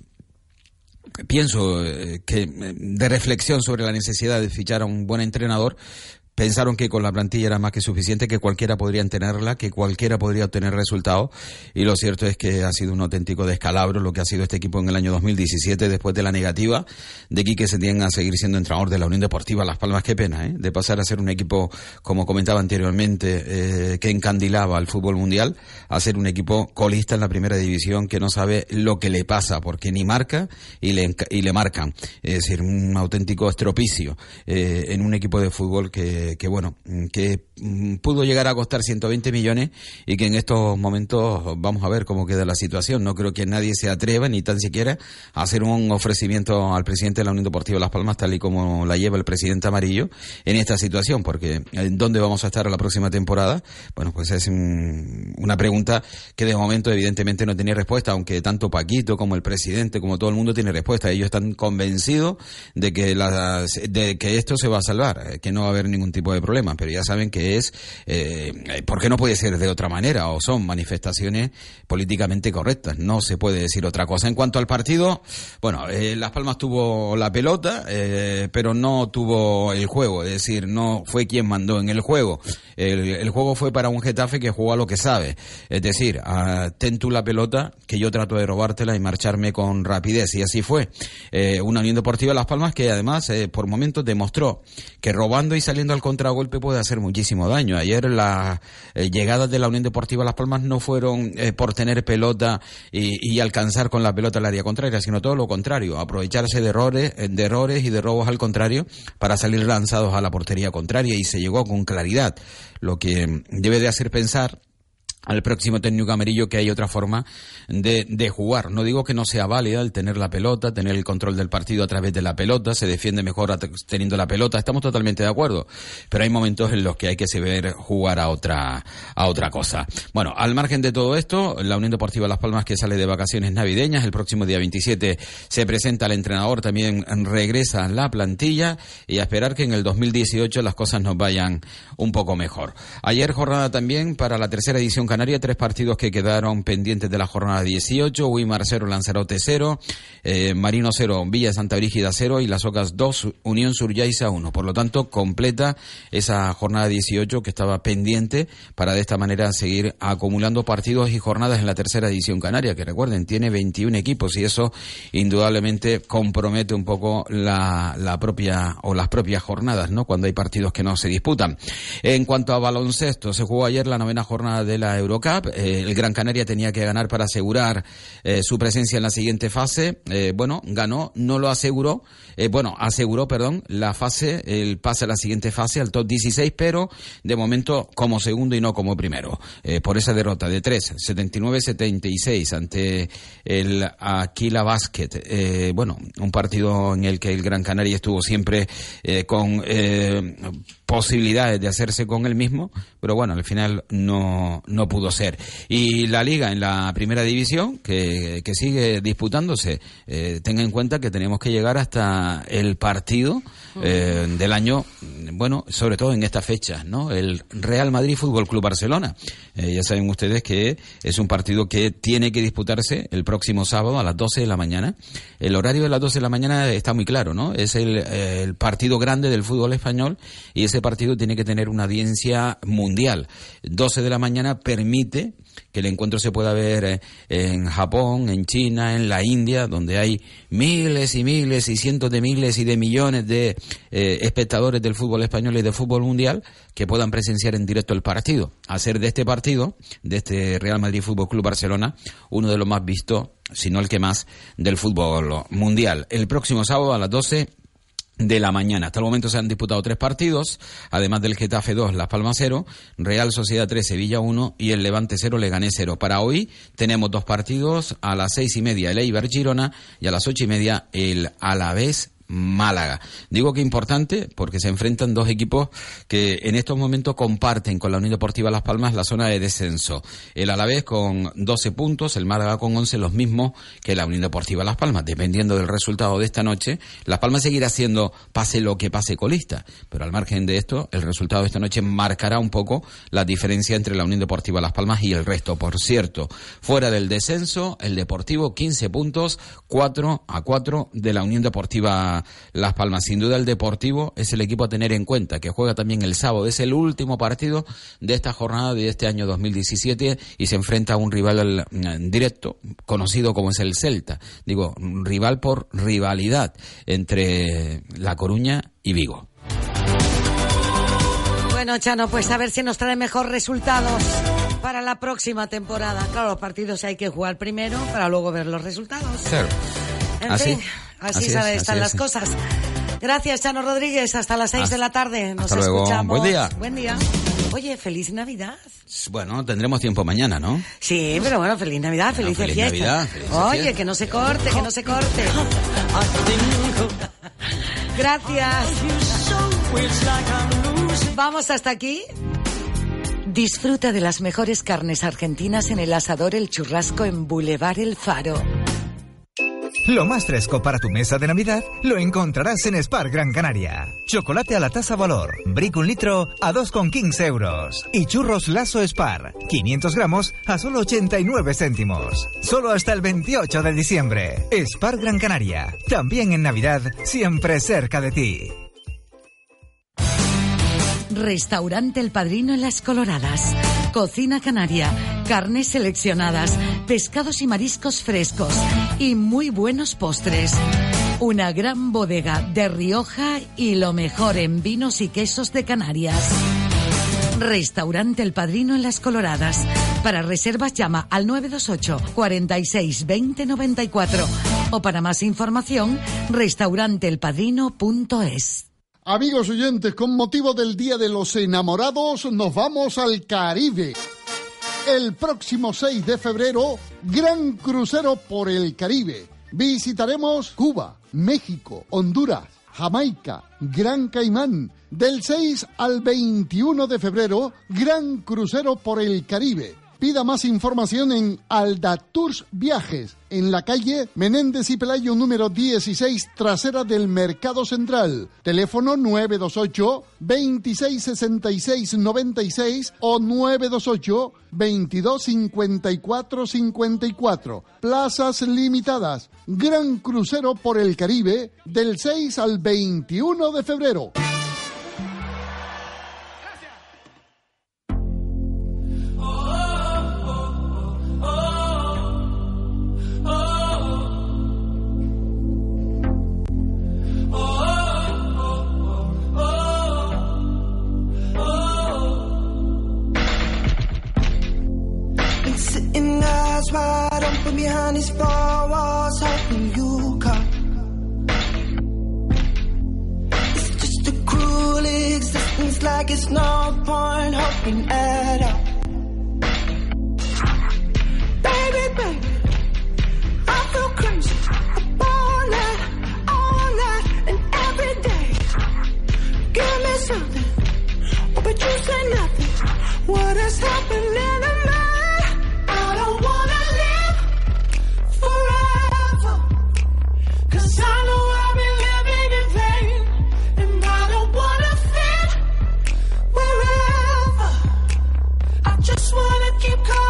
pienso eh, que eh, de reflexión sobre la necesidad de fichar a un buen entrenador pensaron que con la plantilla era más que suficiente, que cualquiera podría tenerla, que cualquiera podría obtener resultados. Y lo cierto es que ha sido un auténtico descalabro lo que ha sido este equipo en el año 2017, después de la negativa de Quique Setién a seguir siendo entrenador de la Unión Deportiva Las Palmas. Qué pena, ¿eh? De pasar a ser un equipo, como comentaba anteriormente, eh, que encandilaba al fútbol mundial, a ser un equipo colista en la primera división que no sabe lo que le pasa, porque ni marca y le, y le marcan. Es decir, un auténtico estropicio eh, en un equipo de fútbol que, que bueno, mm, que mm, pudo llegar a costar 120 millones y que en estos momentos vamos a ver cómo queda la situación. No creo que nadie se atreva ni tan siquiera a hacer un ofrecimiento al presidente de la Unión Deportiva Las Palmas, tal y como la lleva el presidente Amarillo, en esta situación, porque ¿en dónde vamos a estar la próxima temporada? Bueno, pues es un- una pregunta que de momento evidentemente no tenía respuesta, aunque tanto Paquito como el presidente, como todo el mundo tiene respuesta. Ellos están convencidos de que, las- de que esto se va a salvar, eh, que no va a haber ningún tipo de problema, pero ya saben que es, eh, porque no puede ser de otra manera, o son manifestaciones políticamente correctas, no se puede decir otra cosa. En cuanto al partido, bueno, eh, Las Palmas tuvo la pelota, eh, pero no tuvo el juego, es decir, no fue quien mandó en el juego. El, juego fue para un Getafe que jugó a lo que sabe, es decir, a, ten tú la pelota, que yo trato de robártela y marcharme con rapidez, y así fue. Eh, una Unión Deportiva Las Palmas que además, eh, por momentos, demostró que robando y saliendo al contragolpe puede hacer muchísimo daño. Ayer las eh, llegadas de la Unión Deportiva Las Palmas no fueron eh, por tener pelota y, y alcanzar con la pelota el área contraria, sino todo lo contrario, aprovecharse de errores, eh, de errores y de robos al contrario para salir lanzados a la portería contraria y se llegó con claridad, lo que mm, debe de hacer pensar al próximo técnico amarillo que hay otra forma de, de jugar. No digo que no sea válida el tener la pelota, tener el control del partido a través de la pelota, se defiende mejor teniendo la pelota, estamos totalmente de acuerdo, pero hay momentos en los que hay que saber jugar a otra, a otra cosa. Bueno, al margen de todo esto, la Unión Deportiva Las Palmas que sale de vacaciones navideñas, el próximo día 27 se presenta el entrenador, también regresa la plantilla y a esperar que en el 2018 las cosas nos vayan un poco mejor. Ayer jornada también para la tercera edición Canaria, tres partidos que quedaron pendientes de la jornada 18, Wimar 0, Lanzarote 0, eh, Marino 0, Villa Santa Brígida 0 y Las Ocas 2, Unión Suryaiza 1. Por lo tanto, completa esa jornada 18 que estaba pendiente para de esta manera seguir acumulando partidos y jornadas en la tercera edición Canaria, que recuerden, tiene 21 equipos y eso indudablemente compromete un poco la propia o las propias jornadas, ¿no? Cuando hay partidos que no se disputan. En cuanto a baloncesto, se jugó ayer la novena jornada de la Eurocup. Eh, el Gran Canaria tenía que ganar para asegurar eh, su presencia en la siguiente fase. Eh, bueno, ganó, no lo aseguró. Eh, bueno, aseguró, perdón, la fase, el pase a la siguiente fase, al top 16, pero de momento como segundo y no como primero. Por esa derrota de 3, 79-76 ante el Aquila Basket. Bueno, un partido en el que el Gran Canaria estuvo siempre con posibilidades de hacerse con él mismo, pero bueno, al final no, no pudo ser. Y la liga en la primera división, que, que sigue disputándose, eh, tenga en cuenta que tenemos que llegar hasta el partido eh, del año, bueno, sobre todo en estas fechas, ¿no? El Real Madrid Fútbol Club Barcelona. Eh, ya saben ustedes que es un partido que tiene que disputarse el próximo sábado a las 12 de la mañana. El horario de las 12 de la mañana está muy claro, ¿no? Es el, el partido grande del fútbol español y partido tiene que tener una audiencia mundial. 12 de la mañana permite que el encuentro se pueda ver eh, en Japón, en China, en la India, donde hay miles y miles y cientos de miles y de millones de eh, espectadores del fútbol español y del fútbol mundial que puedan presenciar en directo el partido. Hacer de este partido, de este Real Madrid Fútbol Club Barcelona, uno de los más vistos, si no el que más, del fútbol mundial. El próximo sábado a las 12 de la mañana. Hasta el momento se han disputado tres partidos, además del Getafe 2, Las Palmas 0, Real Sociedad 3, Sevilla 1 y el Levante 0, Leganés 0. Para hoy tenemos dos partidos, a las seis y media el Eibar Girona y a las ocho y media el Alavés Málaga. Digo que importante porque se enfrentan dos equipos que en estos momentos comparten con la Unión Deportiva Las Palmas la zona de descenso. El Alavés con 12 puntos, el Málaga con 11, los mismos que la Unión Deportiva Las Palmas. Dependiendo del resultado de esta noche, Las Palmas seguirá siendo pase lo que pase colista, pero al margen de esto, el resultado de esta noche marcará un poco la diferencia entre la Unión Deportiva Las Palmas y el resto. Por cierto, fuera del descenso, el Deportivo 15 puntos, 4 a 4 de la Unión Deportiva Las Palmas. Sin duda el Deportivo es el equipo a tener en cuenta, que juega también el sábado. Es el último partido de esta jornada de este año 2017 y se enfrenta a un rival mm, directo, conocido como es el Celta. Digo, rival por rivalidad entre La Coruña y Vigo. Bueno, Chano, pues a ver si nos trae mejor resultados para la próxima temporada. Claro, los partidos hay que jugar primero para luego ver los resultados. Claro. En Así. fin, así, Así es, sabe, así están es. las cosas. Gracias, Chano Rodríguez. Hasta las seis Hasta- de la tarde. Nos hasta luego. escuchamos. Buen día. Buen día. Oye, feliz Navidad. Bueno, tendremos tiempo mañana, ¿no? Sí, pero bueno, feliz Navidad, Bueno, feliz, feliz fiesta. Navidad, Oye, que no se corte, que no se corte. Gracias. Vamos hasta aquí. Disfruta de las mejores carnes argentinas en el asador El Churrasco en Boulevard El Faro. Lo más fresco para tu mesa de Navidad lo encontrarás en Spar Gran Canaria. Chocolate a la tasa valor, brick un litro a 2,15 euros. Y churros Lazo Spar, 500 gramos a solo 89 céntimos. Solo hasta el 28 de diciembre. Spar Gran Canaria. También en Navidad, siempre cerca de ti. Restaurante El Padrino en Las Coloradas. Cocina canaria, carnes seleccionadas, pescados y mariscos frescos y muy buenos postres. Una gran bodega de Rioja y lo mejor en vinos y quesos de Canarias. Restaurante El Padrino en Las Coloradas. Para reservas llama al 928 46 20 94 o para más información restauranteelpadrino.es. Amigos oyentes, con motivo del Día de los Enamorados, nos vamos al Caribe. El próximo 6 de febrero, gran crucero por el Caribe. Visitaremos Cuba, México, Honduras, Jamaica, Gran Caimán. Del 6 al 21 de febrero, gran crucero por el Caribe. Pida más información en Aldatours Viajes, en la calle Menéndez y Pelayo número 16, trasera del Mercado Central. Teléfono 928 2666 96 o 928 2254 54. Plazas limitadas. Gran crucero por el Caribe del 6 al 21 de febrero. Sitting eyes wide open behind these four walls, hoping you come. It's just a cruel existence, like it's no point hoping at all. Baby, baby, I feel crazy. All night, all night, and every day. Give me something, but you say nothing. What is happening to me? I keep calling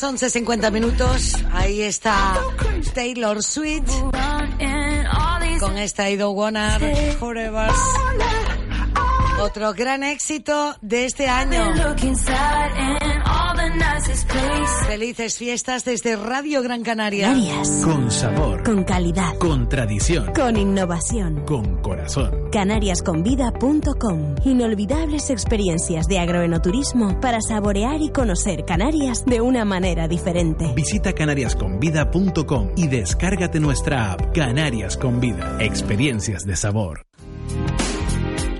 Las 11.50 minutos, ahí está Taylor Swift con esta I Don't Forever. Otro gran éxito de este año. Felices fiestas desde Radio Gran Canaria. Canarias. Con sabor. Con calidad. Con tradición. Con innovación. Con corazón. Canariasconvida.com. Inolvidables experiencias de agroenoturismo para saborear y conocer Canarias de una manera diferente. Visita canariasconvida.com y descárgate nuestra app Canarias con Vida. Experiencias de sabor.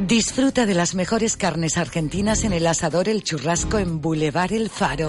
Disfruta de las mejores carnes argentinas en el asador El Churrasco en Boulevard El Faro.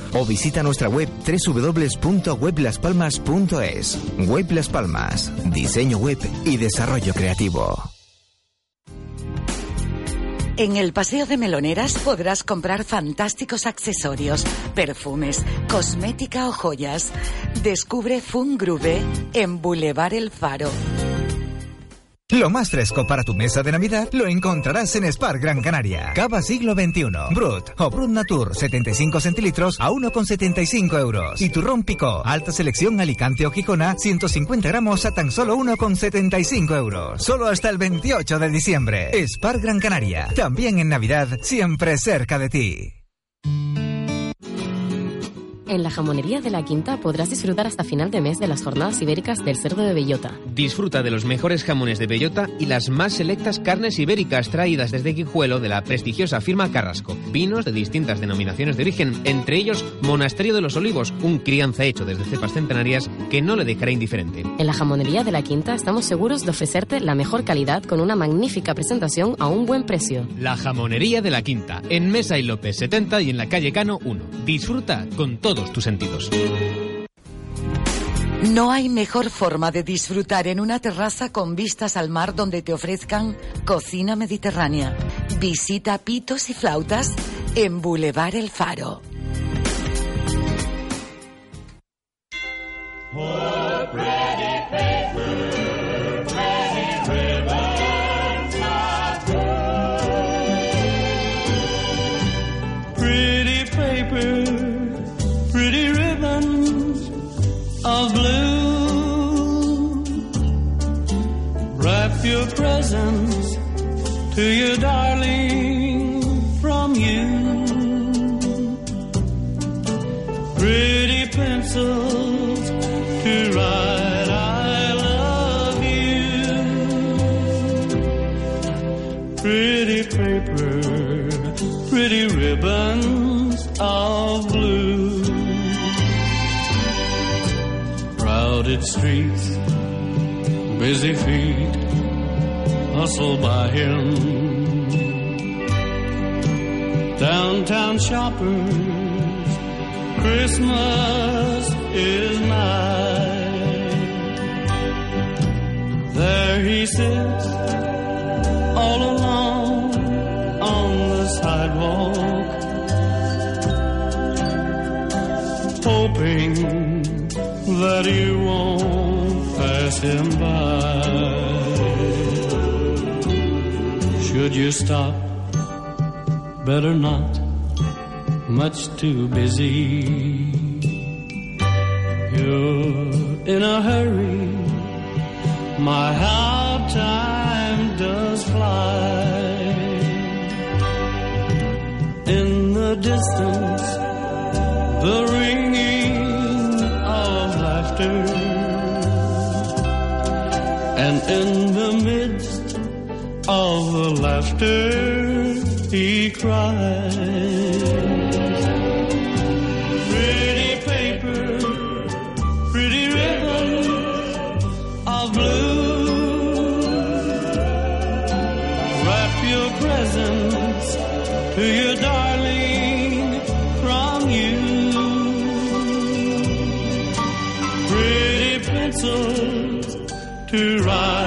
o visita nuestra web www.weblaspalmas.es. Web Las Palmas, diseño web y desarrollo creativo. En el Paseo de Meloneras podrás comprar fantásticos accesorios, perfumes, cosmética o joyas. Descubre Fungrube en Boulevard El Faro. Lo más fresco para tu mesa de Navidad lo encontrarás en Spar Gran Canaria. Cava siglo XXI. Brut o Brut Natur 75 centilitros a 1,75 euros. Y turrón Pico, alta selección Alicante o Gijona 150 gramos a tan solo 1,75 euros. Solo hasta el 28 de diciembre. Spar Gran Canaria. También en Navidad, siempre cerca de ti. En la jamonería de la Quinta podrás disfrutar hasta final de mes de las jornadas ibéricas del cerdo de bellota. Disfruta de los mejores jamones de bellota y las más selectas carnes ibéricas traídas desde Guijuelo de la prestigiosa firma Carrasco. Vinos de distintas denominaciones de origen, entre ellos Monasterio de los Olivos, un crianza hecho desde cepas centenarias que no le dejará indiferente. En la jamonería de la Quinta estamos seguros de ofrecerte la mejor calidad con una magnífica presentación a un buen precio. La jamonería de la Quinta, en Mesa y López 70 y en la calle Cano 1. Disfruta con todos tus sentidos. No hay mejor forma de disfrutar en una terraza con vistas al mar donde te ofrezcan cocina mediterránea. Visita Pitos y Flautas en Boulevard El Faro. To you, darling from you. Pretty pencils to write I love you. Pretty paper, pretty ribbons of blue. Crowded streets, busy feet, by him. Downtown shoppers, Christmas is nigh. There he sits, all alone on the sidewalk, hoping that you won't pass him by. Should you stop? Better not, much too busy. You're in a hurry, my how time does fly. In the distance, the ringing of laughter, and in the midst all the laughter he cries. Pretty paper, pretty ribbons of blue. Wrap your presents to your darling from you. Pretty pencils to write.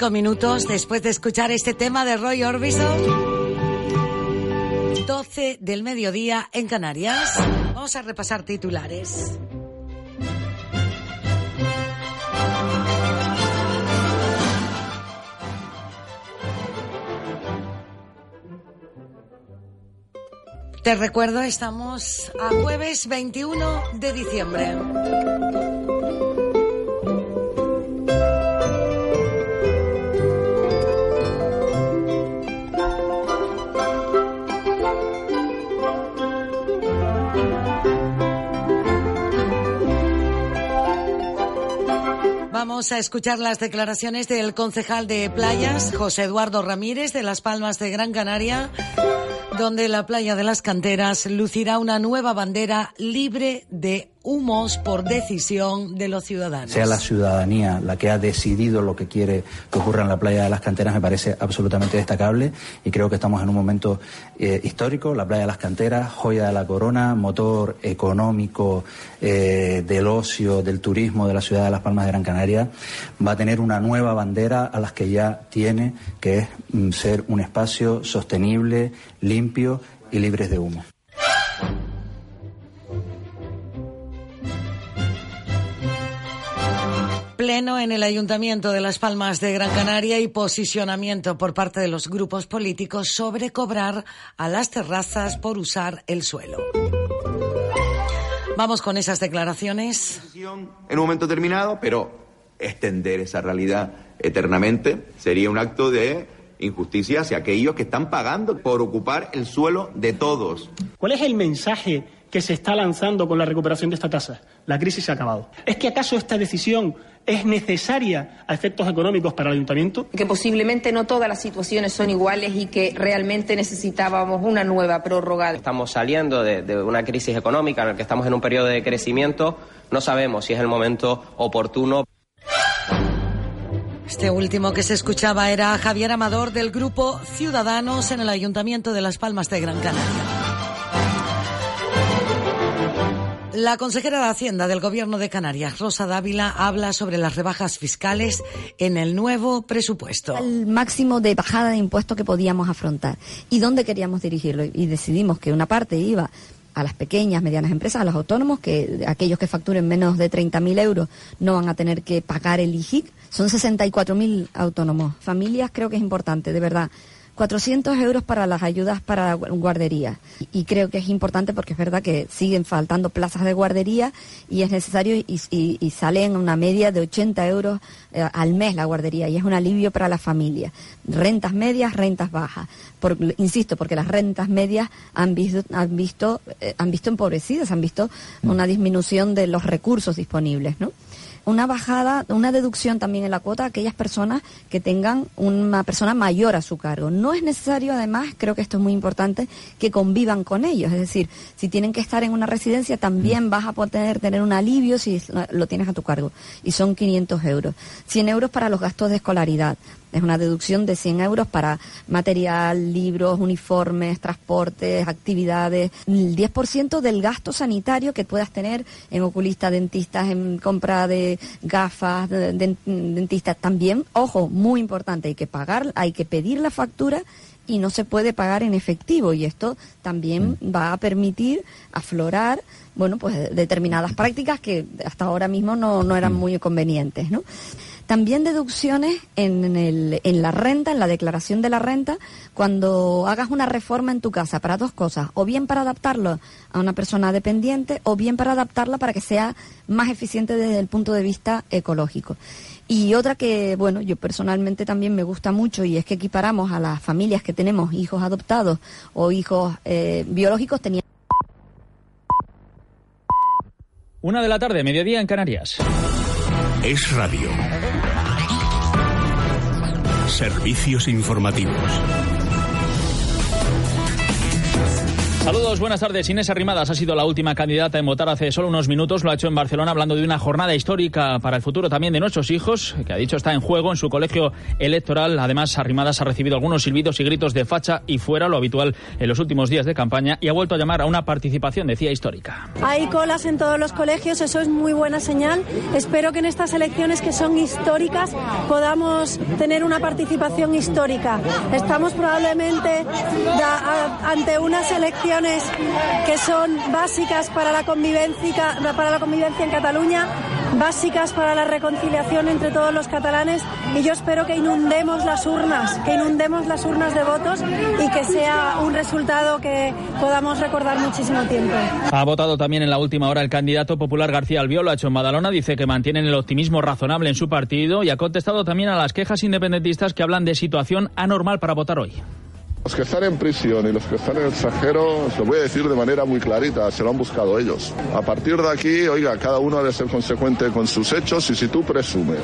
Cinco minutos, después de escuchar este tema de Roy Orbison, 12 del mediodía en Canarias, vamos a repasar titulares. Te recuerdo, estamos a jueves 21 de diciembre. Vamos a escuchar las declaraciones del concejal de playas, José Eduardo Ramírez, de Las Palmas de Gran Canaria, donde la playa de las canteras lucirá una nueva bandera libre de humos por decisión de los ciudadanos. sea la ciudadanía la que ha decidido lo que quiere que ocurra en la playa de las canteras me parece absolutamente destacable y creo que estamos en un momento eh, histórico. La playa de las canteras, joya de la corona, motor económico eh, del ocio, del turismo de la ciudad de Las Palmas de Gran Canaria, va a tener una nueva bandera a las que ya tiene, que es mm, ser un espacio sostenible, limpio y libre de humo. Pleno en el Ayuntamiento de Las Palmas de Gran Canaria y posicionamiento por parte de los grupos políticos sobre cobrar a las terrazas por usar el suelo. Vamos con esas declaraciones. en un momento determinado, pero extender esa realidad eternamente sería un acto de injusticia hacia aquellos que están pagando por ocupar el suelo de todos. ¿Cuál es el mensaje que se está lanzando con la recuperación de esta tasa? La crisis se ha acabado. ¿Es que acaso esta decisión es necesaria a efectos económicos para el ayuntamiento? que posiblemente no todas las situaciones son iguales y que realmente necesitábamos una nueva prórroga. Estamos saliendo de, de una crisis económica en la que estamos en un periodo de crecimiento. No sabemos si es el momento oportuno. Este último que se escuchaba era Javier Amador del grupo Ciudadanos en el Ayuntamiento de Las Palmas de Gran Canaria. La consejera de Hacienda del Gobierno de Canarias, Rosa Dávila, habla sobre las rebajas fiscales en el nuevo presupuesto. el máximo de bajada de impuestos que podíamos afrontar y dónde queríamos dirigirlo. Y decidimos que una parte iba a las pequeñas, medianas empresas, a los autónomos, que aquellos que facturen menos de 30.000 euros no van a tener que pagar el IGIC. Son 64.000 autónomos. Familias creo que es importante, de verdad. 400 euros para las ayudas para guardería. Y creo que es importante porque es verdad que siguen faltando plazas de guardería y es necesario y, y, y sale en una media de 80 euros eh, al mes la guardería y es un alivio para la familia. Rentas medias, rentas bajas. Por- insisto, porque las rentas medias han visto, han visto, eh, han visto empobrecidas, han visto una disminución de los recursos disponibles, ¿no? Una bajada, una deducción también en la cuota a aquellas personas que tengan una persona mayor a su cargo. No es necesario, además, creo que esto es muy importante, que convivan con ellos. Es decir, si tienen que estar en una residencia, también vas a poder tener un alivio si lo tienes a tu cargo. Y son 500 euros. 100 euros para los gastos de escolaridad. Es una deducción de 100 euros para material, libros, uniformes, transportes, actividades. El 10% del gasto sanitario que puedas tener en oculista, dentistas, en compra de gafas, de- de- dentistas. También, ojo, muy importante, hay que pagar, hay que pedir la factura y no se puede pagar en efectivo y esto también va a permitir aflorar bueno pues determinadas prácticas que hasta ahora mismo no, no eran muy convenientes ¿no? También deducciones en, el- en la renta en la declaración de la renta cuando hagas una reforma en tu casa para dos cosas o bien para adaptarlo a una persona dependiente o bien para adaptarla para que sea más eficiente desde el punto de vista ecológico y otra que, bueno, yo personalmente también me gusta mucho y es que equiparamos a las familias que tenemos hijos adoptados o hijos eh, biológicos, tenía Una de la tarde, mediodía en Canarias. Es radio. Servicios informativos. Saludos, buenas tardes. Inés Arrimadas ha sido la última candidata en votar hace solo unos minutos. Lo ha hecho en Barcelona hablando de una jornada histórica para el futuro también de nuestros hijos, que ha dicho está en juego en su colegio electoral. Además, Arrimadas ha recibido algunos silbidos y gritos de facha y fuera, lo habitual en los últimos días de campaña, y ha vuelto a llamar a una participación, decía, histórica. Hay colas en todos los colegios, eso es muy buena señal. Espero que en estas elecciones que son históricas podamos tener una participación histórica. Estamos probablemente ante unas elecciones que son básicas para la convivencia, para la convivencia en Cataluña, básicas para la reconciliación entre todos los catalanes y yo espero que inundemos las urnas, que inundemos las urnas de votos y que sea un resultado que podamos recordar muchísimo tiempo. Ha votado también en la última hora el candidato popular García Albiol, ha hecho en Badalona, dice que mantienen el optimismo razonable en su partido y ha contestado también a las quejas independentistas que hablan de situación anormal para votar hoy. Los que están en prisión y los que están en el extranjero, os lo voy a decir de manera muy clarita, se lo han buscado ellos. A partir de aquí, oiga, cada uno ha de ser consecuente con sus hechos y si tú presumes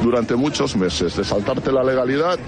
durante muchos meses de saltarte la legalidad,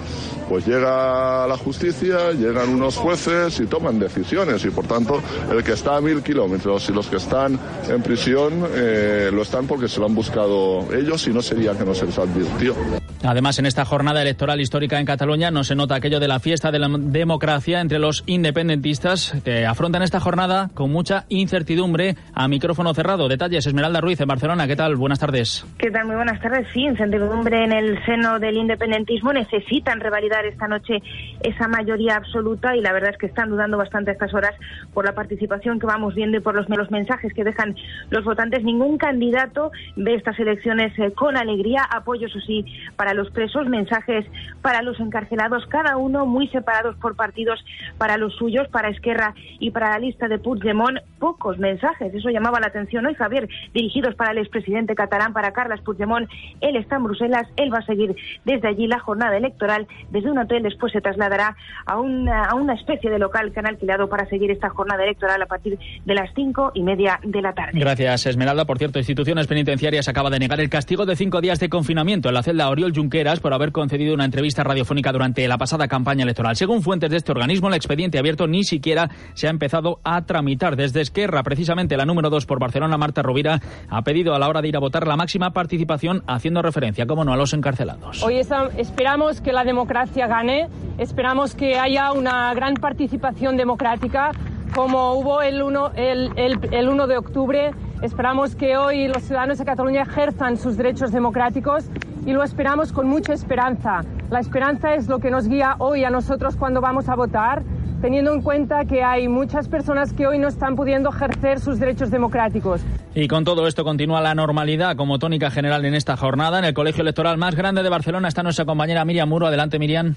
pues llega la justicia, llegan unos jueces y toman decisiones y por tanto el que está a mil kilómetros y los que están en prisión eh, lo están porque se lo han buscado ellos y no sería que no se les advirtió. Además, en esta jornada electoral histórica en Cataluña no se nota aquello de la fiesta de la democracia entre los independentistas que afrontan esta jornada con mucha incertidumbre a micrófono cerrado. Detalles, Esmeralda Ruiz en Barcelona. ¿Qué tal? Buenas tardes. ¿Qué tal? Muy buenas tardes. Sí, incertidumbre en el seno del independentismo. Necesitan revalidar esta noche esa mayoría absoluta y la verdad es que están dudando bastante a estas horas por la participación que vamos viendo y por los, los mensajes que dejan los votantes. Ningún candidato ve estas elecciones eh, con alegría. Apoyo, eso sí, para los presos, mensajes para los encarcelados, cada uno muy separados por partidos para los suyos, para Esquerra y para la lista de Puigdemont. Pocos mensajes, eso llamaba la atención hoy, Javier, dirigidos para el expresidente catalán, para Carles Puigdemont. Él está en Bruselas, él va a seguir desde allí la jornada electoral. Desde un hotel después se trasladará a una, a una especie de local que han alquilado para seguir esta jornada electoral a partir de las cinco y media de la tarde. Gracias, Esmeralda. Por cierto, instituciones penitenciarias acaba de negar el castigo de cinco días de confinamiento en la celda Oriol Junqueras por haber concedido una entrevista radiofónica durante la pasada campaña electoral. Según fuentes de este organismo, el expediente abierto ni siquiera se ha empezado a tramitar. Desde Esquerra, precisamente la número dos por Barcelona, Marta Rovira, ha pedido a la hora de ir a votar la máxima participación, haciendo referencia, como no, a los encarcelados. Hoy esperamos que la democracia gane, esperamos que haya una gran participación democrática como hubo el 1, el, el- el 1 de octubre. Esperamos que hoy los ciudadanos de Cataluña ejerzan sus derechos democráticos y lo esperamos con mucha esperanza. La esperanza es lo que nos guía hoy a nosotros cuando vamos a votar, teniendo en cuenta que hay muchas personas que hoy no están pudiendo ejercer sus derechos democráticos. Y con todo esto continúa la normalidad como tónica general en esta jornada. En el colegio electoral más grande de Barcelona está nuestra compañera Miriam Muro. Adelante, Miriam.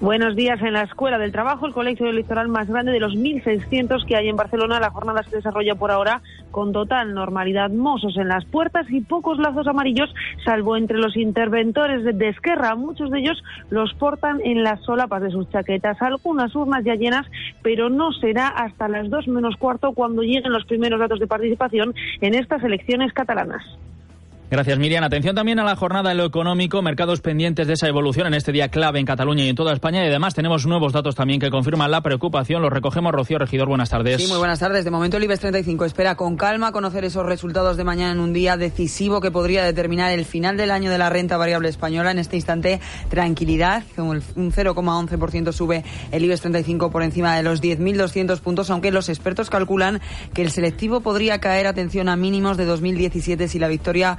Buenos días en la Escuela del Trabajo, el colegio electoral más grande de los 1.600 que hay en Barcelona. La jornada se desarrolla por ahora con total normalidad. Mozos en las puertas y pocos lazos amarillos, salvo entre los interventores de Esquerra. Muchos de ellos los portan en las solapas de sus chaquetas. Algunas urnas ya llenas, pero no será hasta las dos menos cuarto cuando lleguen los primeros datos de participación en estas elecciones catalanas. Gracias, Miriam. Atención también a la jornada en lo económico, mercados pendientes de esa evolución en este día clave en Cataluña y en toda España. Y además tenemos nuevos datos también que confirman la preocupación. Los recogemos, Rocío Regidor. Buenas tardes. Sí, muy buenas tardes. De momento el IBEX 35 espera con calma conocer esos resultados de mañana en un día decisivo que podría determinar el final del año de la renta variable española. En este instante, tranquilidad. Un 0,11% sube el IBEX 35 por encima de los 10.200 puntos, aunque los expertos calculan que el selectivo podría caer, atención, a mínimos de 2017 si la victoria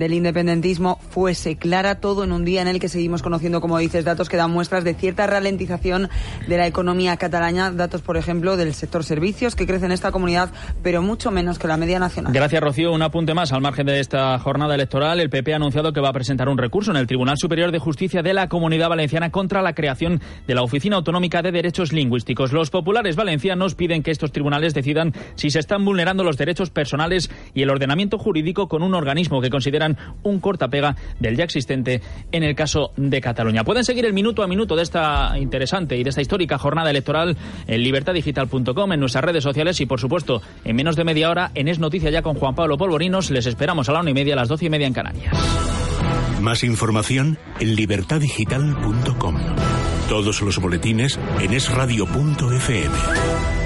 del independentismo fuese clara todo en un día en el que seguimos conociendo, como dices, datos que dan muestras de cierta ralentización de la economía catalana, datos, por ejemplo, del sector servicios que crece en esta comunidad, pero mucho menos que la media nacional. Gracias, Rocío. Un apunte más al margen de esta jornada electoral. El PP ha anunciado que va a presentar un recurso en el Tribunal Superior de Justicia de la Comunidad Valenciana contra la creación de la Oficina Autonómica de Derechos Lingüísticos. Los populares valencianos piden que estos tribunales decidan si se están vulnerando los derechos personales y el ordenamiento jurídico con un organismo que consideran un cortapega del ya existente en el caso de Cataluña. Pueden seguir el minuto a minuto de esta interesante y de esta histórica jornada electoral en libertadigital.com, en nuestras redes sociales y, por supuesto, en menos de media hora en Es Noticia ya con Juan Pablo Polvorinos. Les esperamos a la una y media, a las doce y media en Canarias. Más información en libertadigital.com. Todos los boletines en esradio.fm.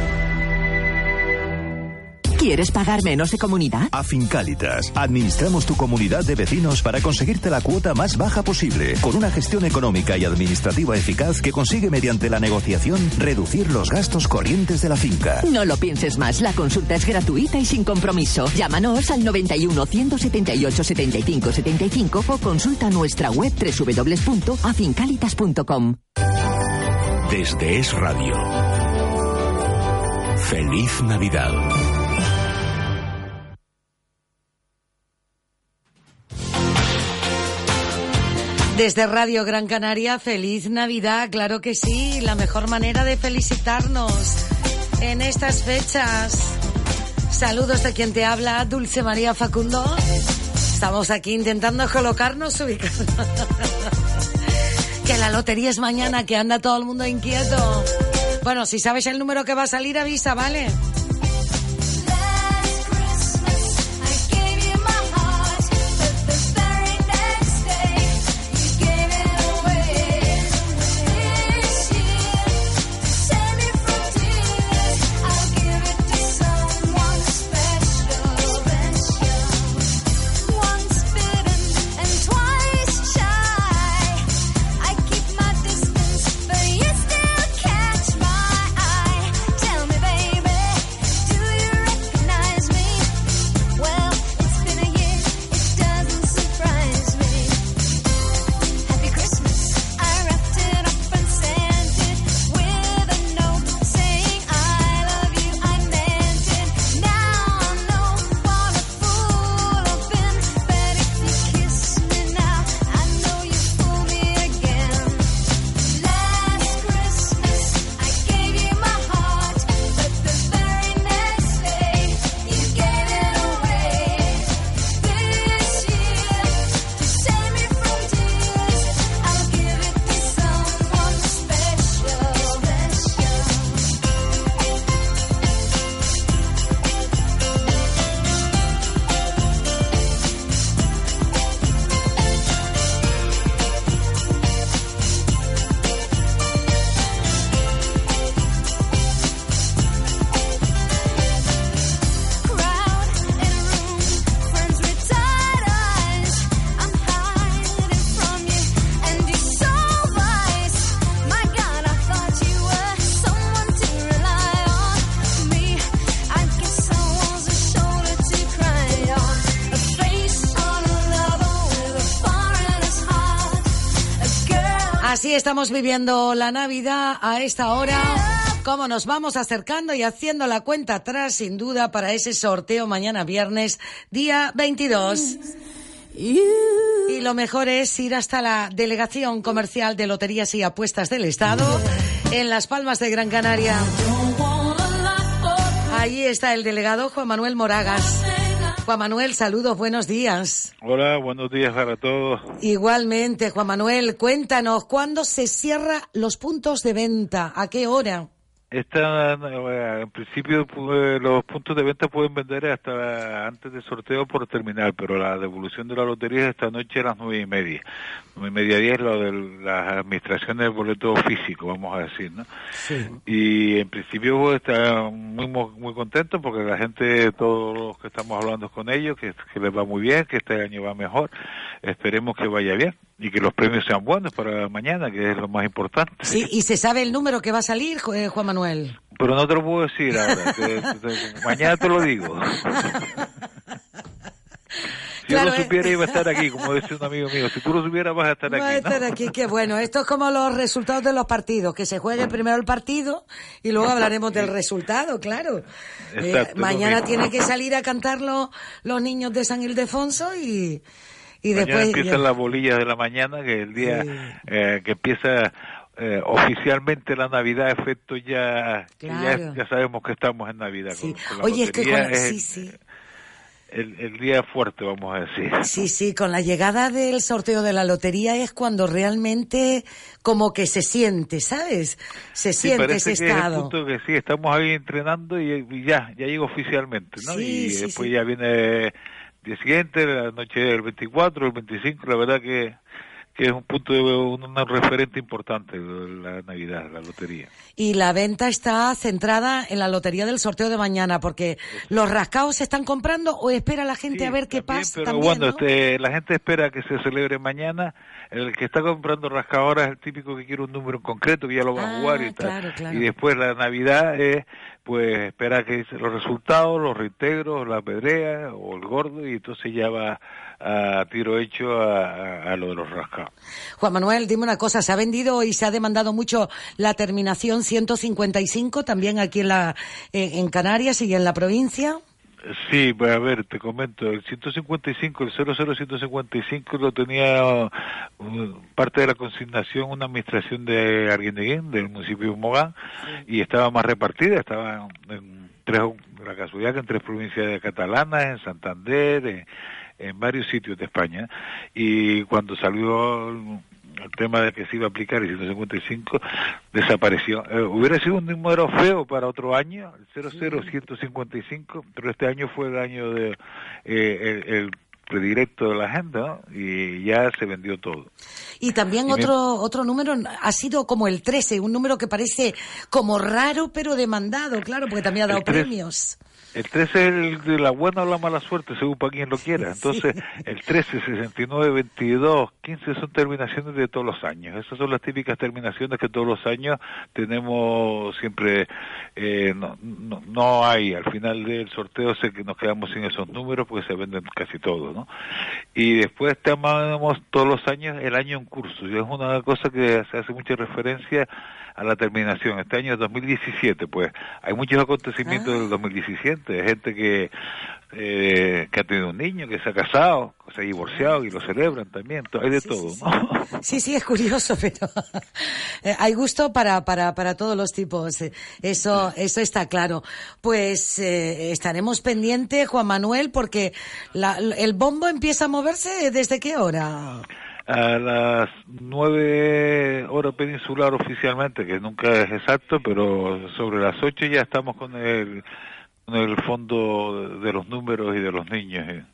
¿Quieres pagar menos de comunidad? A Fincalitas, administramos tu comunidad de vecinos para conseguirte la cuota más baja posible, con una gestión económica y administrativa eficaz que consigue mediante la negociación reducir los gastos corrientes de la finca. No lo pienses más, la consulta es gratuita y sin compromiso. Llámanos al 91 178 75 75 o consulta nuestra web www.afincalitas.com. Desde Es Radio. Feliz Navidad. Desde Radio Gran Canaria, feliz Navidad, claro que sí, la mejor manera de felicitarnos en estas fechas. Saludos de quien te habla, Dulce María Facundo. Estamos aquí intentando colocarnos ubicados. que la lotería es mañana, que anda todo el mundo inquieto. Bueno, si sabes el número que va a salir, avisa, ¿vale? Estamos viviendo la Navidad a esta hora. Cómo nos vamos acercando y haciendo la cuenta atrás, sin duda, para ese sorteo mañana viernes, día 22. Y lo mejor es ir hasta la Delegación Comercial de Loterías y Apuestas del Estado, en Las Palmas de Gran Canaria. Allí está el delegado Juan Manuel Moragas. Juan Manuel, saludos, buenos días. Hola, buenos días para todos. Igualmente, Juan Manuel, cuéntanos, ¿cuándo se cierran los puntos de venta? ¿A qué hora? Esta, eh, en principio, pues, los puntos de venta pueden vender hasta antes del sorteo por terminal, pero la devolución de la lotería es esta noche a las nueve y media. Y media diez, lo de las administraciones del boleto físico, vamos a decir, ¿no? Sí. Y en principio está muy muy contento porque la gente, todos los que estamos hablando con ellos, que, que les va muy bien, que este año va mejor. Esperemos que vaya bien y que los premios sean buenos para mañana, que es lo más importante. Sí, y se sabe el número que va a salir, eh, Juan Manuel. Pero no te lo puedo decir ahora. que- que- mañana te lo digo. Si Claro, yo eh. lo supiera iba a estar aquí, como dice un amigo mío. Si tú lo supieras vas a estar Va a aquí. estar ¿no? aquí, qué bueno. Esto es como los resultados de los partidos, que se juegue primero el partido y luego hablaremos del resultado, claro. Eh, Exacto, mañana tienen que salir a cantarlo los niños de San Ildefonso y, y Mañana después... empiezan las bolillas de la mañana, que es el día eh, que empieza eh, oficialmente la Navidad, efecto ya, ya, sabemos que estamos en Navidad. con- con la Oye, es que lotería, con- es sí, sí. El, el día fuerte, vamos a decir. Sí, sí, con la llegada del sorteo de la lotería es cuando realmente como que se siente, ¿sabes? Se Sí, siente parece ese que es el estado. punto que sí, estamos ahí entrenando y, y ya, ya llega oficialmente, ¿no? Sí, y sí, después ya viene el día siguiente, la noche del 24, el 25, la verdad que que es un punto de un, referente importante la Navidad, la lotería. Y la venta está centrada en la lotería del sorteo de mañana, porque los rascados se están comprando o espera la gente a ver qué pasa. Pero también, bueno, ¿no? este, la gente espera que se celebre mañana. El que está comprando rasca ahora es el típico que quiere un número en concreto, que ya lo va a Ah, jugar y tal. claro, claro. Y después la Navidad es, pues, espera que los resultados, los reintegros, la pedrea o el gordo, y entonces ya va a tiro hecho a, a- a lo de los rascados. Juan Manuel, dime una cosa, se ha vendido y se ha demandado mucho la terminación 155 también aquí en la en en Canarias y en la provincia. Sí, pues a ver, te comento, el 155, el 00155 lo tenía uh, parte de la consignación una administración de Arguineguín, del municipio de Mogán, y estaba más repartida, estaba en tres, la casualidad que en tres provincias catalanas, en Santander, en, en varios sitios de España, y cuando salió el, tema de que se iba a aplicar el 155, desapareció. Eh, hubiera sido un número feo para otro año, el 00155, pero este año fue el año de eh, el, el predilecto de la agenda y ya se vendió todo. Y también Y me- otro otro número ha sido como el 13, un número que parece como raro pero demandado, claro, porque también ha dado El 13. premios. El 13 es el de la buena o la mala suerte, según para quien lo quiera. Entonces, el 13, 69, 22, 15 son terminaciones de todos los años. Esas son las típicas terminaciones que todos los años tenemos siempre. eh, no, no, no hay, al final del sorteo sé que nos quedamos sin esos números porque se venden casi todos, ¿no? Y después tenemos todos los años el año en curso. Y es una cosa que se hace mucha referencia a la terminación. Este año es 2017, pues hay muchos acontecimientos del 2017, gente que eh, que ha tenido un niño, que se ha casado, que se ha divorciado y lo celebran también. Hay de todo, ¿no? Sí, sí, es curioso, pero eh, hay gusto para, para, para todos los tipos. eh, Eso, eso está claro. Pues eh, estaremos pendientes, Juan Manuel, porque la- el bombo empieza a moverse desde qué hora. A las nueve horas peninsular oficialmente, que nunca es exacto, pero sobre las ocho ya estamos con el, el fondo de los números y de los niños. eh.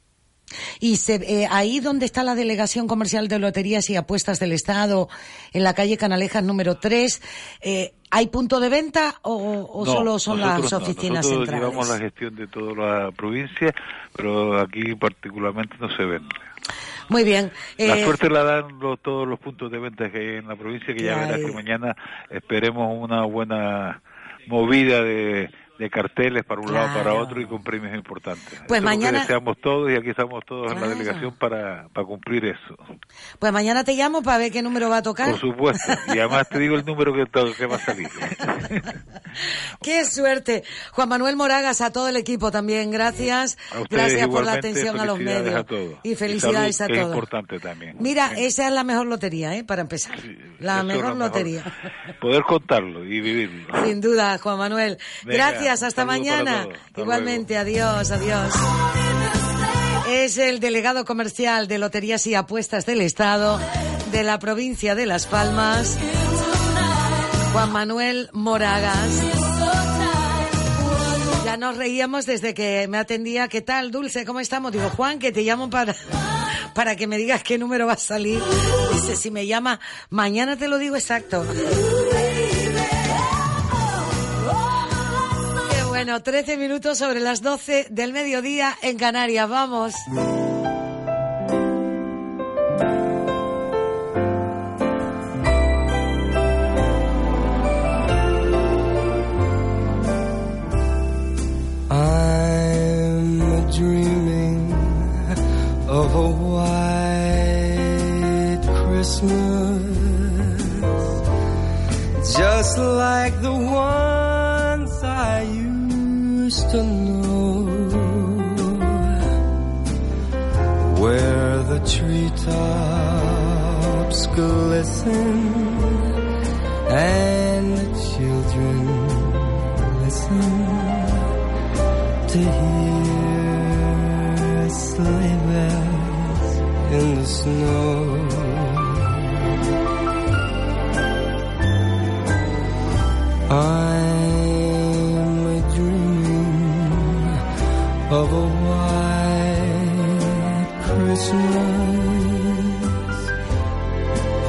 Y se, eh, ahí donde está la Delegación Comercial de Loterías y Apuestas del Estado, en la calle Canalejas número 3, eh, ¿hay punto de venta o, o No, solo son las nosotros no, oficinas nosotros centrales? llevamos la gestión de toda la provincia, pero aquí particularmente no se vende. Muy bien. La eh, suerte la dan lo- todos los puntos de venta que hay en la provincia, que ya verás que mañana esperemos una buena movida de, de carteles para un lado para otro y con premios importantes. Pues Eso es lo que mañana- deseamos todos y aquí estamos todos en la delegación para, para cumplir eso. Pues mañana te llamo para ver qué número va a tocar. Por supuesto. Y además te digo el número que, que va a salir. Qué suerte. Juan Manuel Moragas, a todo el equipo también, gracias. Gracias por la atención a los medios. a todos. Y felicidades salud, a que es todos. importante también. Mira, esa es la mejor lotería, ¿eh? Para empezar. la mejor lo mejor. lotería. Poder contarlo y vivirlo. Sin duda, Juan Manuel. Venga, Gracias, hasta saludo mañana. Hasta Igualmente, adiós, adiós. Es el delegado comercial de Loterías y Apuestas del Estado de la provincia de Las Palmas, Juan Manuel Moragas. Ya nos reíamos desde que me atendía. ¿Qué tal, Dulce? ¿Cómo estamos? Digo, Juan, que te llamo para, para que me digas qué número va a salir. Dice, si me llama, mañana te lo digo exacto. Bueno, 13 minutos sobre las 12 del mediodía en Canarias. Vamos. Dreaming of a white Christmas, just like treetops glisten and the children listen to hear sleigh bells in the snow. I'm a dreaming of a white Christmas,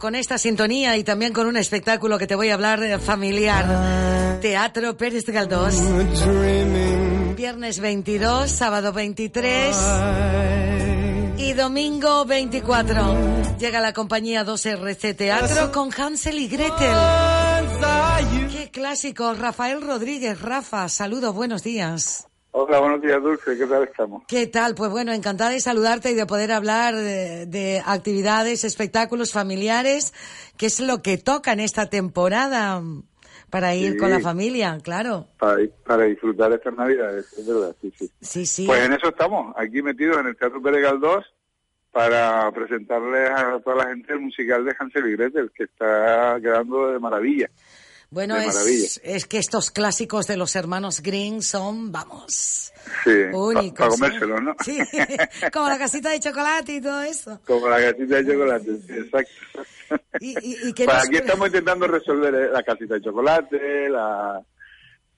con esta sintonía y también con un espectáculo que te voy a hablar eh, familiar. Teatro Pérez Galdós. Viernes 22, sábado 23 y domingo 24. Llega la compañía 2RC Teatro con Hansel y Gretel. Qué clásico. Rafael Rodríguez. Rafa, saludos, buenos días. Hola, buenos días, Dulce. ¿Qué tal estamos? ¿Qué tal? Pues bueno, encantada de saludarte y de poder hablar de, de actividades, espectáculos familiares, que es lo que toca en esta temporada para ir Sí. con la familia, claro. Para, para disfrutar estas Navidades, es verdad, sí, sí. Sí, sí. Pues en eso estamos, aquí metidos en el Teatro Pérez Galdós para presentarles a toda la gente el musical de Hansel y Gretel, que está quedando de maravilla. Bueno, es, es que estos clásicos de los hermanos Green son, vamos, Sí, únicos. para ¿eh? comérselos, ¿no? Sí, como la casita de chocolate y todo eso. Como la gatita de chocolate, sí, exacto. Y, y- y que Pues nos- aquí estamos intentando resolver eh, la casita de chocolate, la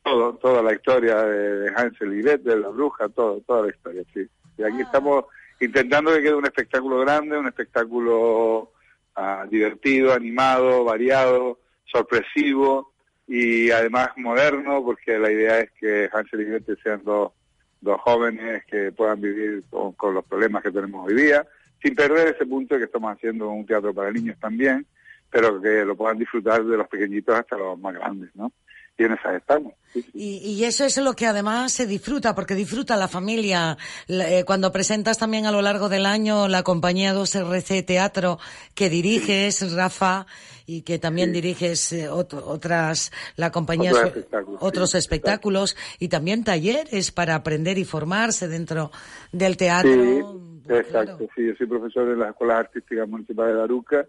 todo, toda la historia de, Hansel y Gretel, la bruja, todo, toda la historia, sí. Y Ah. aquí estamos intentando que quede un espectáculo grande, un espectáculo ah, divertido, animado, variado, sorpresivo y además moderno, porque la idea es que Hansel y Gretel sean dos, dos jóvenes que puedan vivir con, los problemas que tenemos hoy día, sin perder ese punto de que estamos haciendo un teatro para niños también, pero que lo puedan disfrutar de los pequeñitos hasta los más grandes, ¿no? Esas estamos. Y, y eso es lo que además se disfruta, porque disfruta la familia. La- eh, cuando presentas también a lo largo del año la compañía 2RC Teatro que diriges, Rafa, y que también diriges eh, ot- otras, la compañía, Otros espectáculos, otros sí, espectáculos y también talleres para aprender y formarse dentro del teatro. Sí, exacto. Sí, yo soy profesor de las escuelas artísticas municipales de Aruca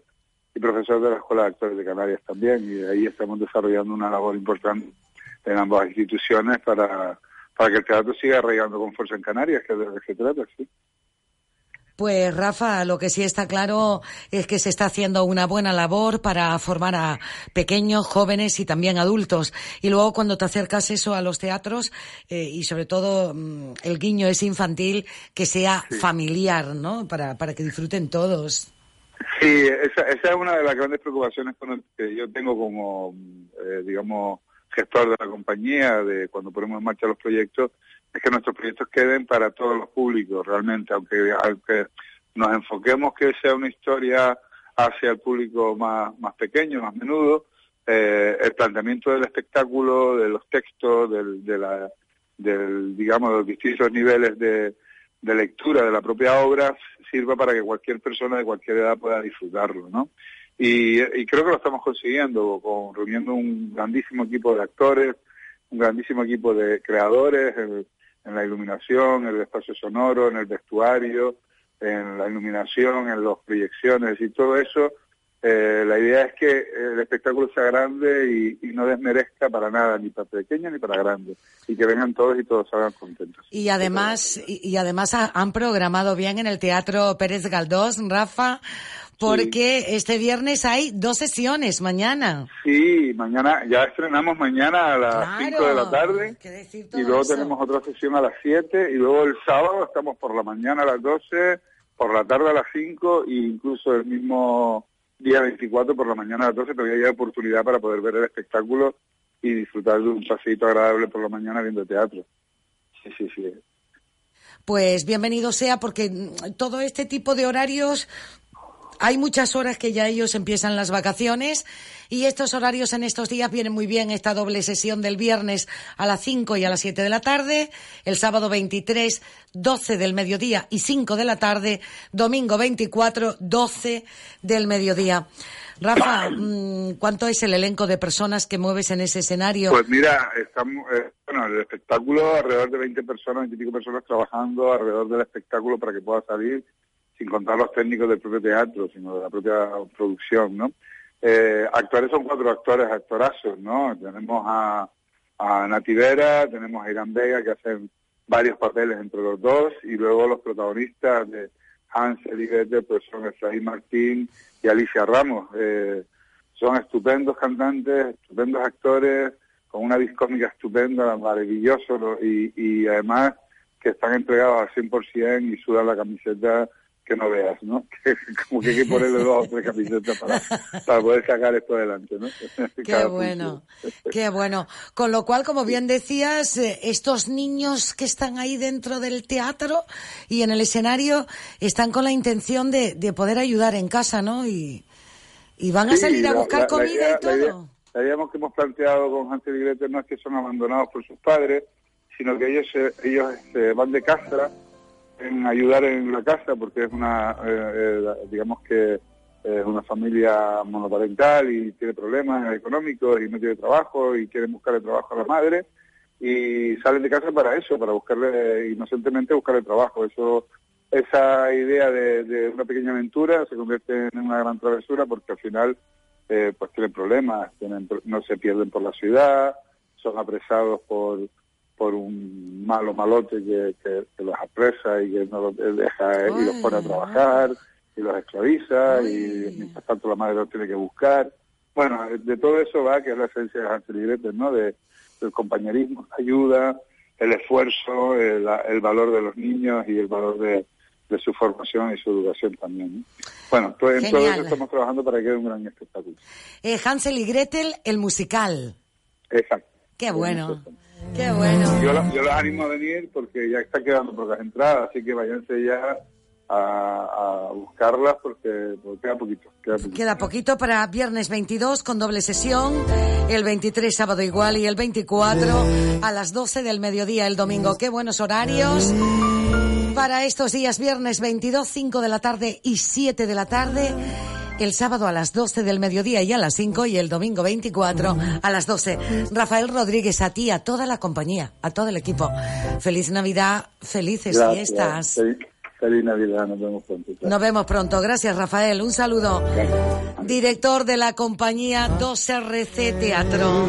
y profesor de la Escuela de Actores de Canarias también. Y de ahí estamos desarrollando una labor importante en ambas instituciones para, para que el teatro siga arraigando con fuerza en Canarias, que es de lo que se trata, sí. Pues Rafa, lo que sí está claro es que se está haciendo una buena labor para formar a pequeños, jóvenes y también adultos. Y luego cuando te acercas eso a los teatros eh, y sobre todo mm, el guiño es infantil, que sea familiar, ¿no? Para, para que disfruten todos. Sí, esa, esa es una de las grandes preocupaciones con el- que yo tengo como, eh, digamos, gestor de la compañía, de cuando ponemos en marcha los proyectos, es que nuestros proyectos queden para todos los públicos, realmente, aunque, aunque nos enfoquemos que sea una historia hacia el público más, más pequeño, más menudo, eh, el planteamiento del espectáculo, de los textos, del, de la, del, digamos, de los distintos niveles de, de lectura de la propia obra sirva para que cualquier persona de cualquier edad pueda disfrutarlo, ¿no? Y, creo que lo estamos consiguiendo, con, reuniendo un grandísimo equipo de actores, un grandísimo equipo de creadores en, en la iluminación, en el espacio sonoro, en el vestuario, en la iluminación, en las proyecciones y todo eso. Eh, la idea es que el espectáculo sea grande y, y no desmerezca para nada, ni para pequeños ni para grandes, y que vengan todos y todos salgan contentos. Y además, y, y además ha- han programado bien en el Teatro Pérez Galdós, Rafa, porque este viernes hay dos sesiones mañana. Sí, mañana, ya estrenamos mañana a las 5 de la tarde y luego eso. tenemos otra sesión a las 7 y luego el sábado estamos por la mañana a las 12, por la tarde a las 5 e incluso el mismo día 24 por la mañana a las 12 todavía hay oportunidad para poder ver el espectáculo y disfrutar de un paseíto agradable por la mañana viendo teatro. Sí, sí, sí. Pues bienvenido sea porque todo este tipo de horarios hay muchas horas que ya ellos empiezan las vacaciones y estos horarios en estos días vienen muy bien esta doble sesión del viernes a las 5 y a las 7 de la tarde, el sábado 23, 12 del mediodía y 5 de la tarde, domingo 24, 12 del mediodía. Rafa, mm, ¿cuánto es el elenco de personas que mueves en ese escenario? Pues mira, estamos, eh, bueno, el espectáculo, alrededor de 20 personas, 20 y pico personas trabajando alrededor del espectáculo para que pueda salir sin contar los técnicos del propio teatro, sino de la propia producción, ¿no? Eh, actores son cuatro actores, actorazos, ¿no? Tenemos a, a Nativera, tenemos a Irán Vega, que hacen varios papeles entre los dos, y luego los protagonistas de Hansel y Gretel, pues son Efraín Martín y Alicia Ramos. Eh, son estupendos cantantes, estupendos actores, con una discómica estupenda, maravilloso, y, y además que están entregados al 100% y sudan la camiseta que no veas, ¿no? como que hay que ponerle dos o tres camisetas para, para poder sacar esto adelante, ¿no? Qué bueno, qué bueno. Con lo cual, como bien decías, eh, estos niños que están ahí dentro del teatro y en el escenario están con la intención de, de poder ayudar en casa, ¿no? Y, y van a Sí, salir a la- buscar la- la comida y todo. La idea, idea que hemos planteado con Hansel y Gretel no es que son abandonados por sus padres, sino que ellos ellos se van de casa en ayudar en la casa porque es una, eh, eh, digamos que es una familia monoparental y tiene problemas económicos y no tiene trabajo y quieren buscarle trabajo a la madre y salen de casa para eso, para buscarle inocentemente buscarle trabajo. Eso esa idea de, una pequeña aventura se convierte en una gran travesura porque al final eh, pues tienen problemas, tienen, no se pierden por la ciudad, son apresados por por un malo malote que, que, que los apresa y que no los deja y los pone a trabajar y los esclaviza y mientras tanto la madre los tiene que buscar. Bueno, de todo eso va que es la esencia de Hansel y Gretel, ¿no? De, del compañerismo, la ayuda, el esfuerzo, el, el valor de los niños y el valor de, de su formación y su educación también. ¿no? Bueno, todo, en todo eso estamos trabajando para que quede un gran espectáculo. Eh, Hansel y Gretel, el musical. Exacto. Qué bueno, qué bueno. Yo, yo los animo a venir porque ya está quedando pocas entradas, así que váyanse ya a, a buscarlas porque, porque queda poquito. Queda poquito. Queda poquito para viernes 22 con doble sesión, el 23 sábado igual y el 24 a las 12 del mediodía el domingo. Qué buenos horarios para estos días, viernes 22, 5 de la tarde y 7 de la tarde. El sábado a las 12 del mediodía y a las 5 y el domingo 24 a las 12. Rafael Rodríguez, a ti, a toda la compañía, a todo el equipo. Feliz Navidad, felices Gracias. fiestas. Feliz, feliz Navidad, nos vemos pronto. Nos vemos pronto. Gracias, Rafael. Un saludo. Director de la compañía 2RC Teatro.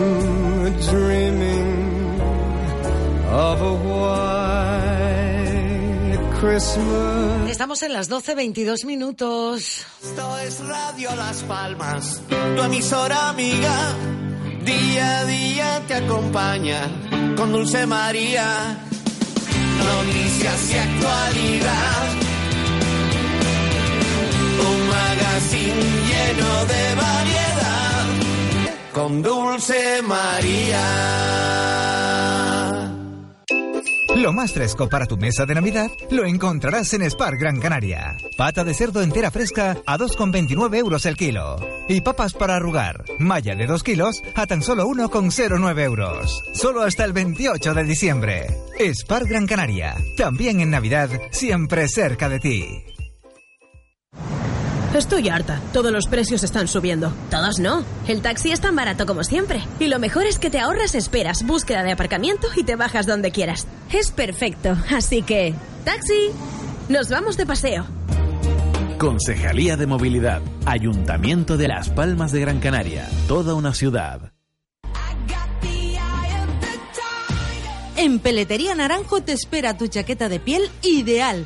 Estamos en las 12, 22 minutos. Esto es Radio Las Palmas, tu emisora amiga. Día a día te acompaña con Dulce María. Noticias y actualidad. Un magazine lleno de variedad. Con Dulce María. Lo más fresco para tu mesa de Navidad lo encontrarás en Spar Gran Canaria. Pata de cerdo entera fresca a 2,29 euros el kilo. Y papas para arrugar, malla de 2 kilos a tan solo 1,09 euros. Solo hasta el 28 de diciembre. Spar Gran Canaria. También en Navidad, siempre cerca de ti. Estoy harta. Todos los precios están subiendo. Todos no. El taxi es tan barato como siempre. Y lo mejor es que te ahorras esperas, búsqueda de aparcamiento y te bajas donde quieras. Es perfecto. Así que... ¡Taxi! Nos vamos de paseo. Concejalía de Movilidad, Ayuntamiento de Las Palmas de Gran Canaria, toda una ciudad. En Peletería Naranjo te espera tu chaqueta de piel ideal.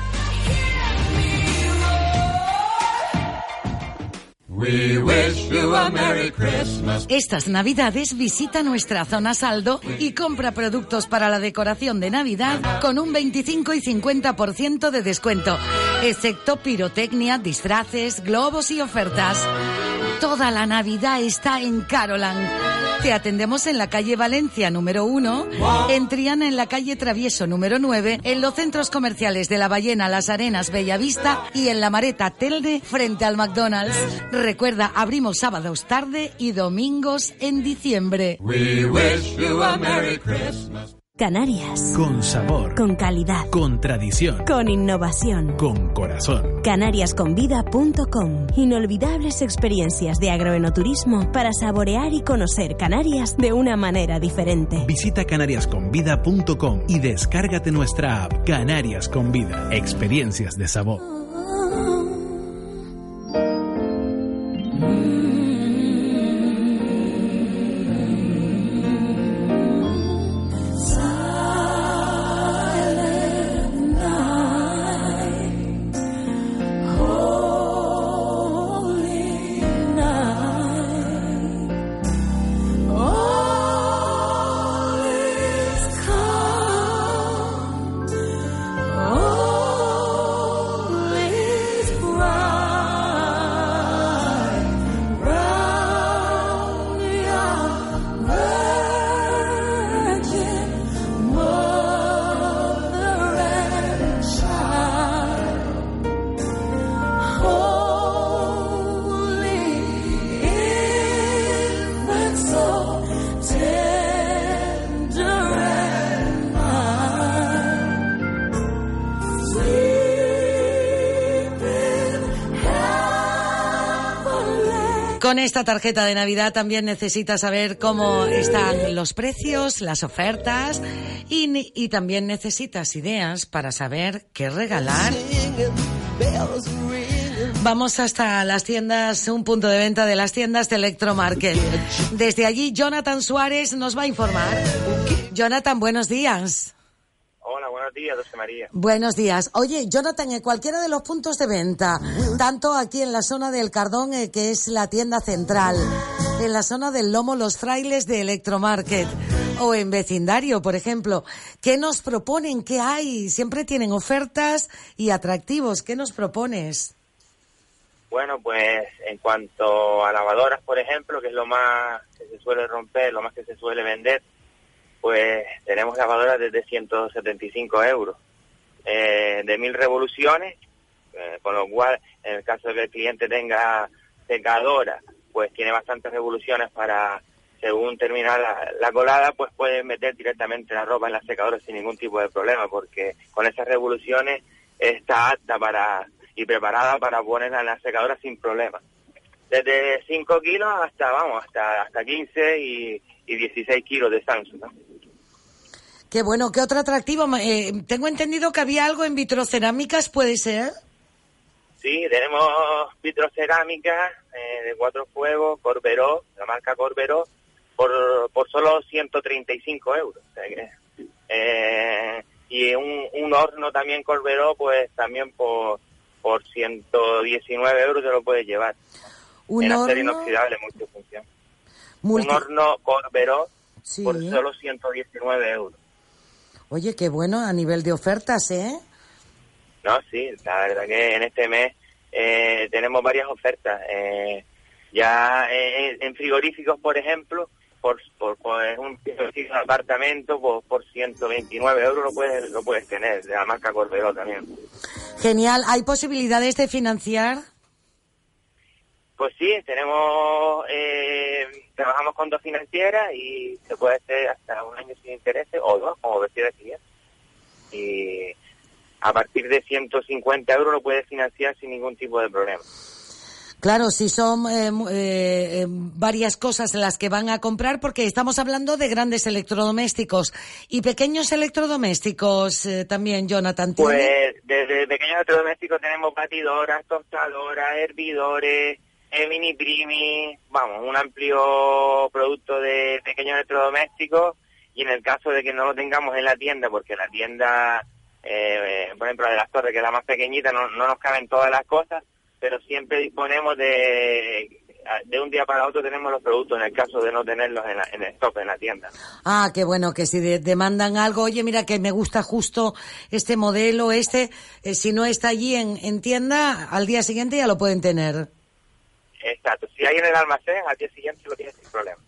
We wish you a Merry Christmas. Estas navidades visita nuestra zona saldo y compra productos para la decoración de Navidad con un 25 y 50% de descuento, excepto pirotecnia, disfraces, globos y ofertas. toda la Navidad está en Carolan. Te atendemos en la calle Valencia número 1, en Triana en la calle Travieso número 9, en los centros comerciales de La Ballena, Las Arenas, Bellavista y en la Mareta Telde frente al McDonald's. Recuerda, abrimos sábados tarde y domingos en diciembre. Canarias. Con sabor. Con calidad. Con tradición. Con innovación. Con corazón. Canariasconvida.com. Inolvidables experiencias de agroenoturismo para saborear y conocer Canarias de una manera diferente. Visita canariasconvida.com y descárgate nuestra app Canarias con Vida. Experiencias de sabor. Con esta tarjeta de Navidad también necesitas saber cómo están los precios, las ofertas y, también necesitas ideas para saber qué regalar. Vamos hasta las tiendas, un punto de venta de las tiendas de Electromarket. Desde allí, Jonathan Suárez nos va a informar. Jonathan, buenos días. Buenos días, José María. Buenos días. Oye, Jonathan, en cualquiera de los puntos de venta, tanto aquí en la zona del Cardón, eh, que es la tienda central, en la zona del Lomo, los frailes de Electromarket, o en vecindario, por ejemplo, ¿qué nos proponen? ¿Qué hay? Siempre tienen ofertas y atractivos. ¿Qué nos propones? Bueno, pues en cuanto a lavadoras, por ejemplo, que es lo más que se suele romper, lo más que se suele vender, pues tenemos lavadoras desde 175 euros, eh, de mil revoluciones, eh, con lo cual, en el caso de que el cliente tenga secadora, pues tiene bastantes revoluciones para, según terminar la, colada, pues puede meter directamente la ropa en la secadora sin ningún tipo de problema, porque con esas revoluciones está apta para y preparada para ponerla en la secadora sin problema. Desde 5 kilos hasta, vamos, hasta, hasta 15 y, y 16 kilos de Samsung. Qué bueno, qué otro atractivo. Eh, tengo entendido que había algo en vitrocerámicas, ¿puede ser? Sí, tenemos vitrocerámicas eh, de cuatro fuegos, Corberó, la marca Corberó, por, por solo 135 euros. eh, y un, un horno también Corberó, pues también por, por 119 euros te lo puedes llevar. Un en horno... inoxidable, multifunción. Multi- Un horno Corberó Sí. por solo 119 euros. Oye, qué bueno a nivel de ofertas, ¿eh? No, sí, la verdad que en este mes eh, tenemos varias ofertas. Eh, ya eh, en frigoríficos, por ejemplo, por, por, por un frigorífico apartamento, por, por 129 euros lo puedes, lo puedes tener, de la marca Corberó también. Genial. ¿Hay posibilidades de financiar? Pues sí, tenemos, eh, trabajamos con dos financieras y se puede hacer hasta un año sin intereses o dos, como decía de cliente. Y a partir de 150 euros lo puedes financiar sin ningún tipo de problema. Claro, si son eh, eh, eh, varias cosas las que van a comprar, porque estamos hablando de grandes electrodomésticos y pequeños electrodomésticos eh, también, Jonathan. ¿tiene? Pues desde pequeños electrodomésticos tenemos batidoras, tostadoras, hervidores, eh, mini primi, vamos, un amplio producto de pequeños electrodomésticos y en el caso de que no lo tengamos en la tienda, porque la tienda, eh, por ejemplo, la de las torres, que es la más pequeñita, no, no nos caben todas las cosas, pero siempre disponemos de, de un día para otro tenemos los productos en el caso de no tenerlos en, la- en el stock en la tienda. Ah, qué bueno, que si de- demandan algo, oye, mira que me gusta justo este modelo, este, eh, si no está allí en, en tienda, al día siguiente ya lo pueden tener. Exacto. Si hay en el almacén, al día siguiente lo tienes sin problema.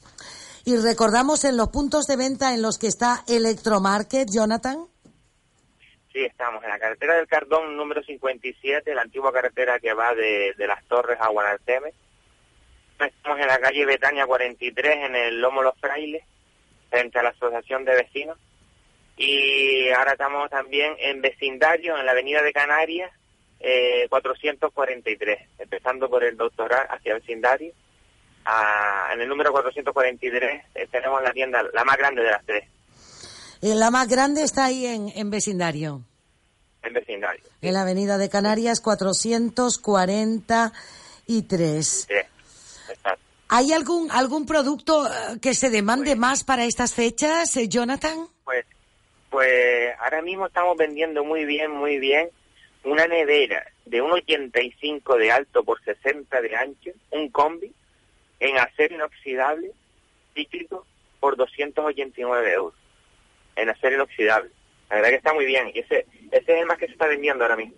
Y recordamos en los puntos de venta en los que está Electromarket, Jonathan. Sí, estamos en la carretera del Cardón número 57, la antigua carretera que va de, de las Torres a Guanarteme. Estamos en la calle Betania 43, en el Lomo Los Frailes, frente a la Asociación de Vecinos. Y ahora estamos también en vecindario, en la Avenida de Canarias, eh, 443, empezando por el doctoral hacia vecindario. Ah, en el número 443 eh, tenemos la tienda, la más grande de las tres, Eh, La más grande está ahí en, en vecindario. en vecindario. En la avenida de Canarias 443. Sí, exacto. ¿Hay algún, algún producto eh, que se demande más para estas fechas, eh, Jonathan? Pues, pues ahora mismo estamos vendiendo muy bien, muy bien una nevera de 1,85 de alto por 60 de ancho, un combi en acero inoxidable cíclico por 289 euros en acero inoxidable. La verdad que está muy bien y ese, ese es el más que se está vendiendo ahora mismo.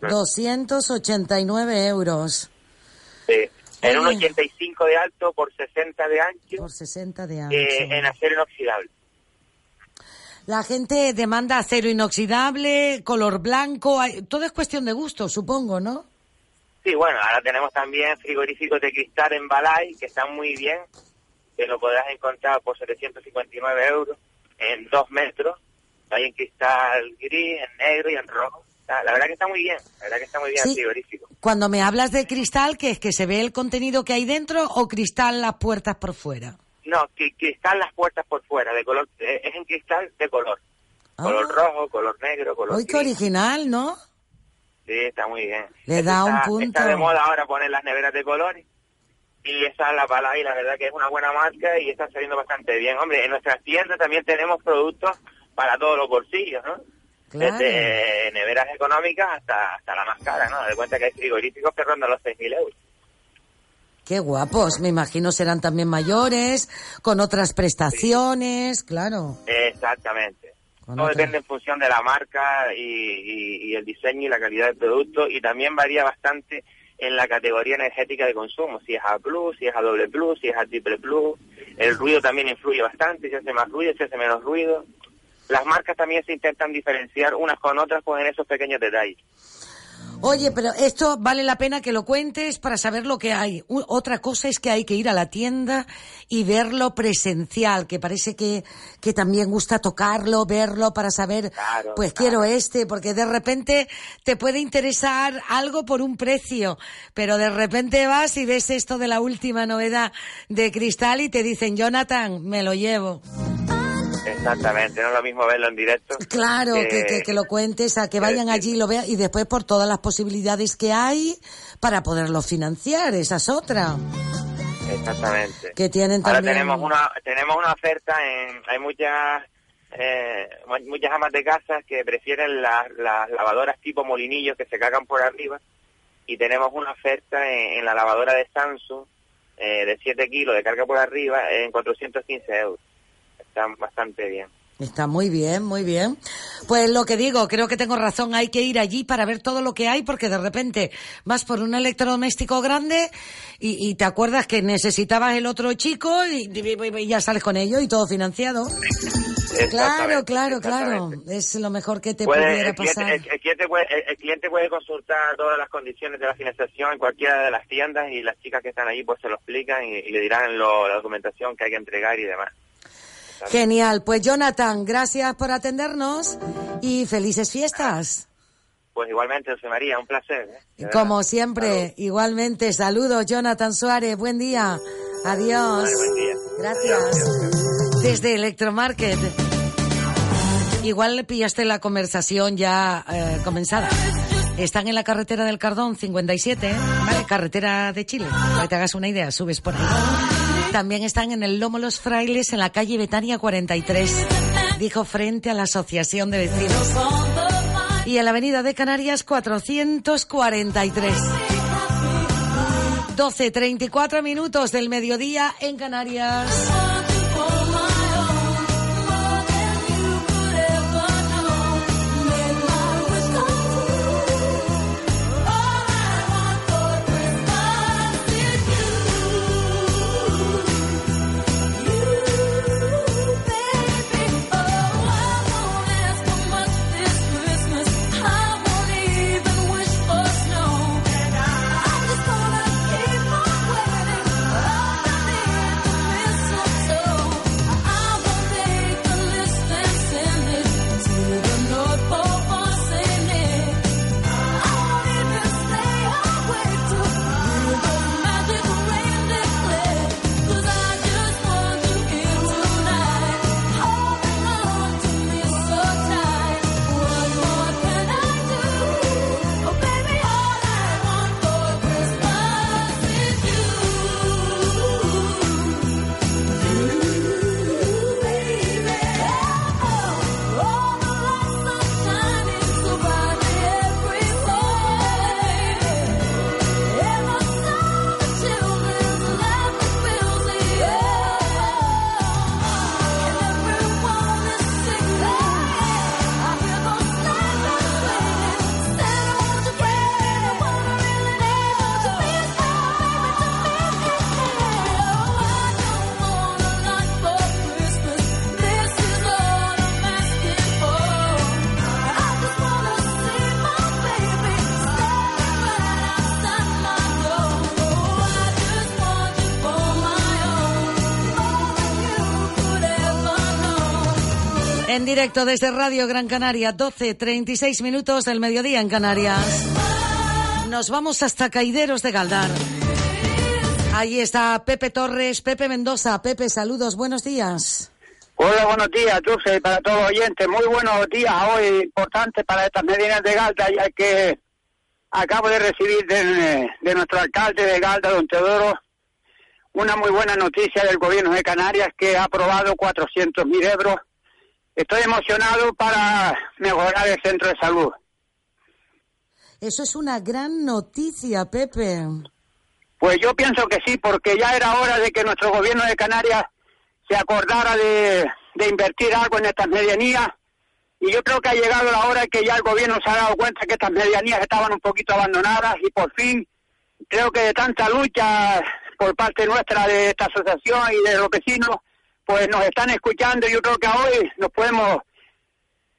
289 euros Sí. En Oye. 1,85 de alto por 60 de ancho por 60 de ancho. eh, en acero inoxidable. La gente demanda acero inoxidable, color blanco, hay- todo es cuestión de gusto, supongo, ¿no? Sí, bueno, ahora tenemos también frigoríficos de cristal en Balay, que están muy bien, que lo podrás encontrar por 759 euros, en dos metros, hay en cristal gris, en negro y en rojo. La verdad que está muy bien, la verdad que está muy bien Sí. el frigorífico. Cuando me hablas de cristal, ¿qué es que se ve el contenido que hay dentro o cristal las puertas por fuera? No, cri- cristal las puertas por fuera, de color, eh, es en cristal de color. Color Ah. rojo, color negro, color Uy, qué original, ¿no? Sí, está muy bien. Le da un está- punto. Está de moda ahora poner las neveras de colores. Y esa es la Palay, la verdad que es una buena marca y está saliendo bastante bien. Hombre, en nuestras tiendas también tenemos productos para todos los bolsillos, ¿no? Claro. Desde neveras económicas hasta, hasta la más cara, ¿no? De cuenta que hay frigoríficos que rondan los 6.000 euros. Qué guapos, me imagino serán también mayores, con otras prestaciones, claro. Exactamente. Todo otra- depende en función de la marca y, y- y el diseño y la calidad del producto y también varía bastante en la categoría energética de consumo, si es A+, si es A doble plus, si es A triple plus. El ruido también influye bastante, si hace más ruido, si hace menos ruido. Las marcas también se intentan diferenciar unas con otras pues en esos pequeños detalles. Oye, pero esto vale la pena que lo cuentes para saber lo que hay. U- otra cosa es que hay que ir a la tienda y verlo presencial, que parece que, que también gusta tocarlo, verlo para saber, pues quiero este, porque de repente te puede interesar algo por un precio, pero de repente vas y ves esto de la última novedad de cristal y te dicen, Jonathan, me lo llevo. Exactamente, no es lo mismo verlo en directo. Claro, que, que, que lo cuentes, a que vayan allí y lo vean, y después por todas las posibilidades que hay para poderlo financiar, esa es otra. Exactamente. Que tienen Ahora también- tenemos una tenemos una oferta en hay muchas eh, mu- muchas amas de casa que prefieren las, las lavadoras tipo molinillos que se cagan por arriba y tenemos una oferta en, en la lavadora de Samsung eh, de 7 kilos de carga por arriba en 415 euros. Está bastante bien. Está muy bien, muy bien. Pues lo que digo, creo que tengo razón, hay que ir allí para ver todo lo que hay, porque de repente vas por un electrodoméstico grande y, y te acuerdas que necesitabas el otro chico y, y- y ya sales con ello y todo financiado. Claro, claro, claro. Es lo mejor que te Puede- pudiera el, cliente, pasar. el- el cliente puede, el- el cliente puede consultar todas las condiciones de la financiación en cualquiera de las tiendas y las chicas que están allí pues se lo explican y, y le dirán lo- la documentación que hay que entregar y demás. Genial. Pues Jonathan, gracias por atendernos y felices fiestas. Pues igualmente, José María, un placer. ¿eh? Como verdad. siempre, igualmente, saludos Jonathan Suárez, buen día. Adiós. Vale, buen día. Gracias. Desde Electromarket. Igual le pillaste la conversación ya eh, comenzada. Están en la carretera del Cardón 57, ¿eh? ¿vale? Carretera de Chile. Para que te hagas una idea, subes por ahí. También están en el Lomo Los Frailes, en la calle Betania 43. Dijo frente a la Asociación de Vecinos. Y en la avenida de Canarias 443. 12.34 minutos del mediodía en Canarias. En directo desde Radio Gran Canaria, 12, 36 minutos del mediodía en Canarias. Nos vamos hasta Caideros de Galdar. Ahí está Pepe Torres, Pepe Mendoza. Pepe, saludos, buenos días. Hola, buenos días, Dulce, para todos los oyentes. Muy buenos días hoy, importante para estas medidas de Galda, ya que acabo de recibir de, de nuestro alcalde de Galda, don Teodoro, una muy buena noticia del gobierno de Canarias que ha aprobado 400.000 euros. Estoy emocionado para mejorar el centro de salud. Eso es una gran noticia, Pepe. Pues yo pienso que sí, porque ya era hora de que nuestro gobierno de Canarias se acordara de, de invertir algo en estas medianías y yo creo que ha llegado la hora que ya el gobierno se ha dado cuenta que estas medianías estaban un poquito abandonadas y por fin creo que de tanta lucha por parte nuestra de esta asociación y de los vecinos pues nos están escuchando yo creo que hoy nos podemos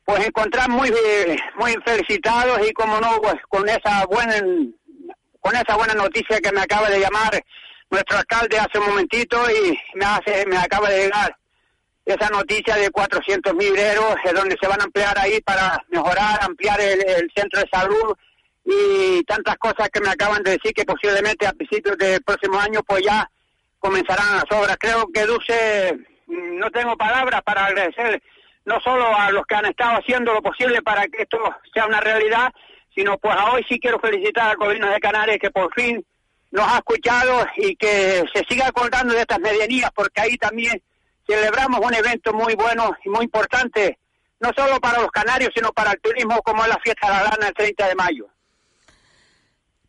pues encontrar muy muy felicitados y como no pues con esa buena con esa buena noticia que me acaba de llamar nuestro alcalde hace un momentito y me hace me acaba de llegar esa noticia de 400 mil euros es donde se van a emplear ahí para mejorar, ampliar el, centro de salud y tantas cosas que me acaban de decir que posiblemente a principios del próximo año pues ya comenzarán las obras. Creo que Dulce, no tengo palabras para agradecer no solo a los que han estado haciendo lo posible para que esto sea una realidad, sino pues a hoy sí quiero felicitar al gobierno de Canarias que por fin nos ha escuchado y que se siga acordando de estas medianías porque ahí también celebramos un evento muy bueno y muy importante, no solo para los canarios, sino para el turismo, como es la fiesta de la lana el 30 de mayo.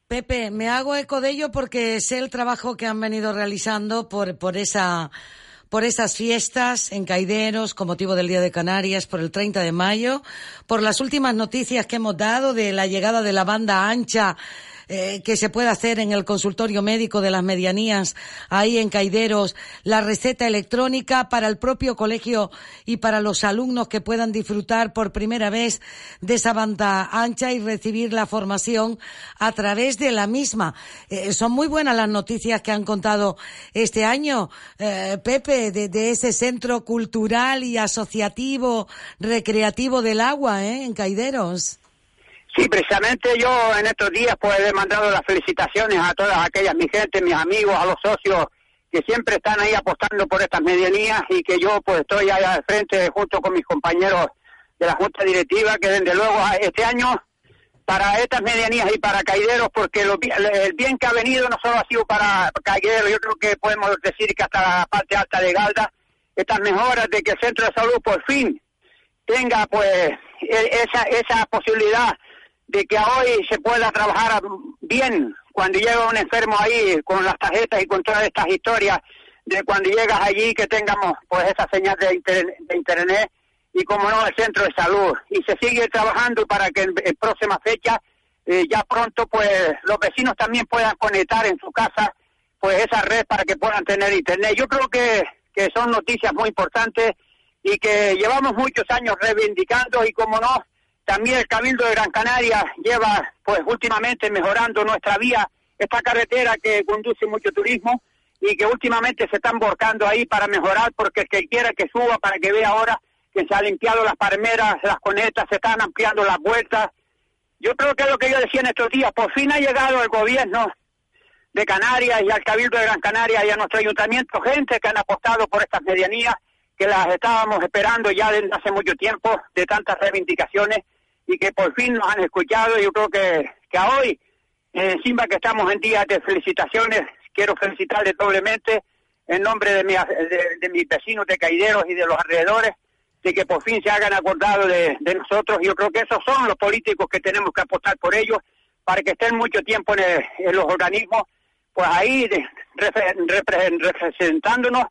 Pepe, me hago eco de ello porque sé el trabajo que han venido realizando por, por esa por esas fiestas en Caideros con motivo del Día de Canarias por el 30 de mayo, por las últimas noticias que hemos dado de la llegada de la banda ancha eh, que se puede hacer en el consultorio médico de las medianías, ahí en Caideros, la receta electrónica para el propio colegio y para los alumnos que puedan disfrutar por primera vez de esa banda ancha y recibir la formación a través de la misma. Eh, son muy buenas las noticias que han contado este año, eh, Pepe, de, de, ese centro cultural y asociativo recreativo del agua, ¿eh? En Caideros. Sí, precisamente yo en estos días pues he mandado las felicitaciones a todas aquellas mi gente, mis amigos, a los socios que siempre están ahí apostando por estas medianías y que yo pues estoy allá al frente junto con mis compañeros de la Junta Directiva que desde luego este año para estas medianías y para Caideros porque lo, el bien que ha venido no solo ha sido para Caideros, yo creo que podemos decir que hasta la parte alta de Galda, estas mejoras de que el centro de salud por fin tenga pues esa, esa posibilidad de que hoy se pueda trabajar bien cuando llega un enfermo ahí con las tarjetas y con todas estas historias de cuando llegas allí que tengamos pues esa señal de, internet, de internet y como no el centro de salud. Y se sigue trabajando para que en, en próxima fecha eh, ya pronto pues los vecinos también puedan conectar en su casa pues esa red para que puedan tener internet. Yo creo que, que son noticias muy importantes y que llevamos muchos años reivindicando y como no también el Cabildo de Gran Canaria lleva, pues últimamente mejorando nuestra vía, esta carretera que conduce mucho turismo y que últimamente se están volcando ahí para mejorar, porque el que quiera que suba para que vea ahora que se han limpiado las palmeras, las conetas, se están ampliando las vueltas. Yo creo que es lo que yo decía en estos días, por fin ha llegado el gobierno de Canarias y al Cabildo de Gran Canaria y a nuestro ayuntamiento, gente que han apostado por estas medianías, que las estábamos esperando ya desde hace mucho tiempo, de tantas reivindicaciones, y que por fin nos han escuchado. Yo creo que, que a hoy, eh, encima que estamos en días de felicitaciones, quiero felicitarles doblemente en nombre de, de, mis vecinos de Caideros y de los alrededores, de que por fin se hagan acordado de, de, nosotros. Yo creo que esos son los políticos que tenemos que apostar por ellos para que estén mucho tiempo en, los organismos, pues ahí representándonos,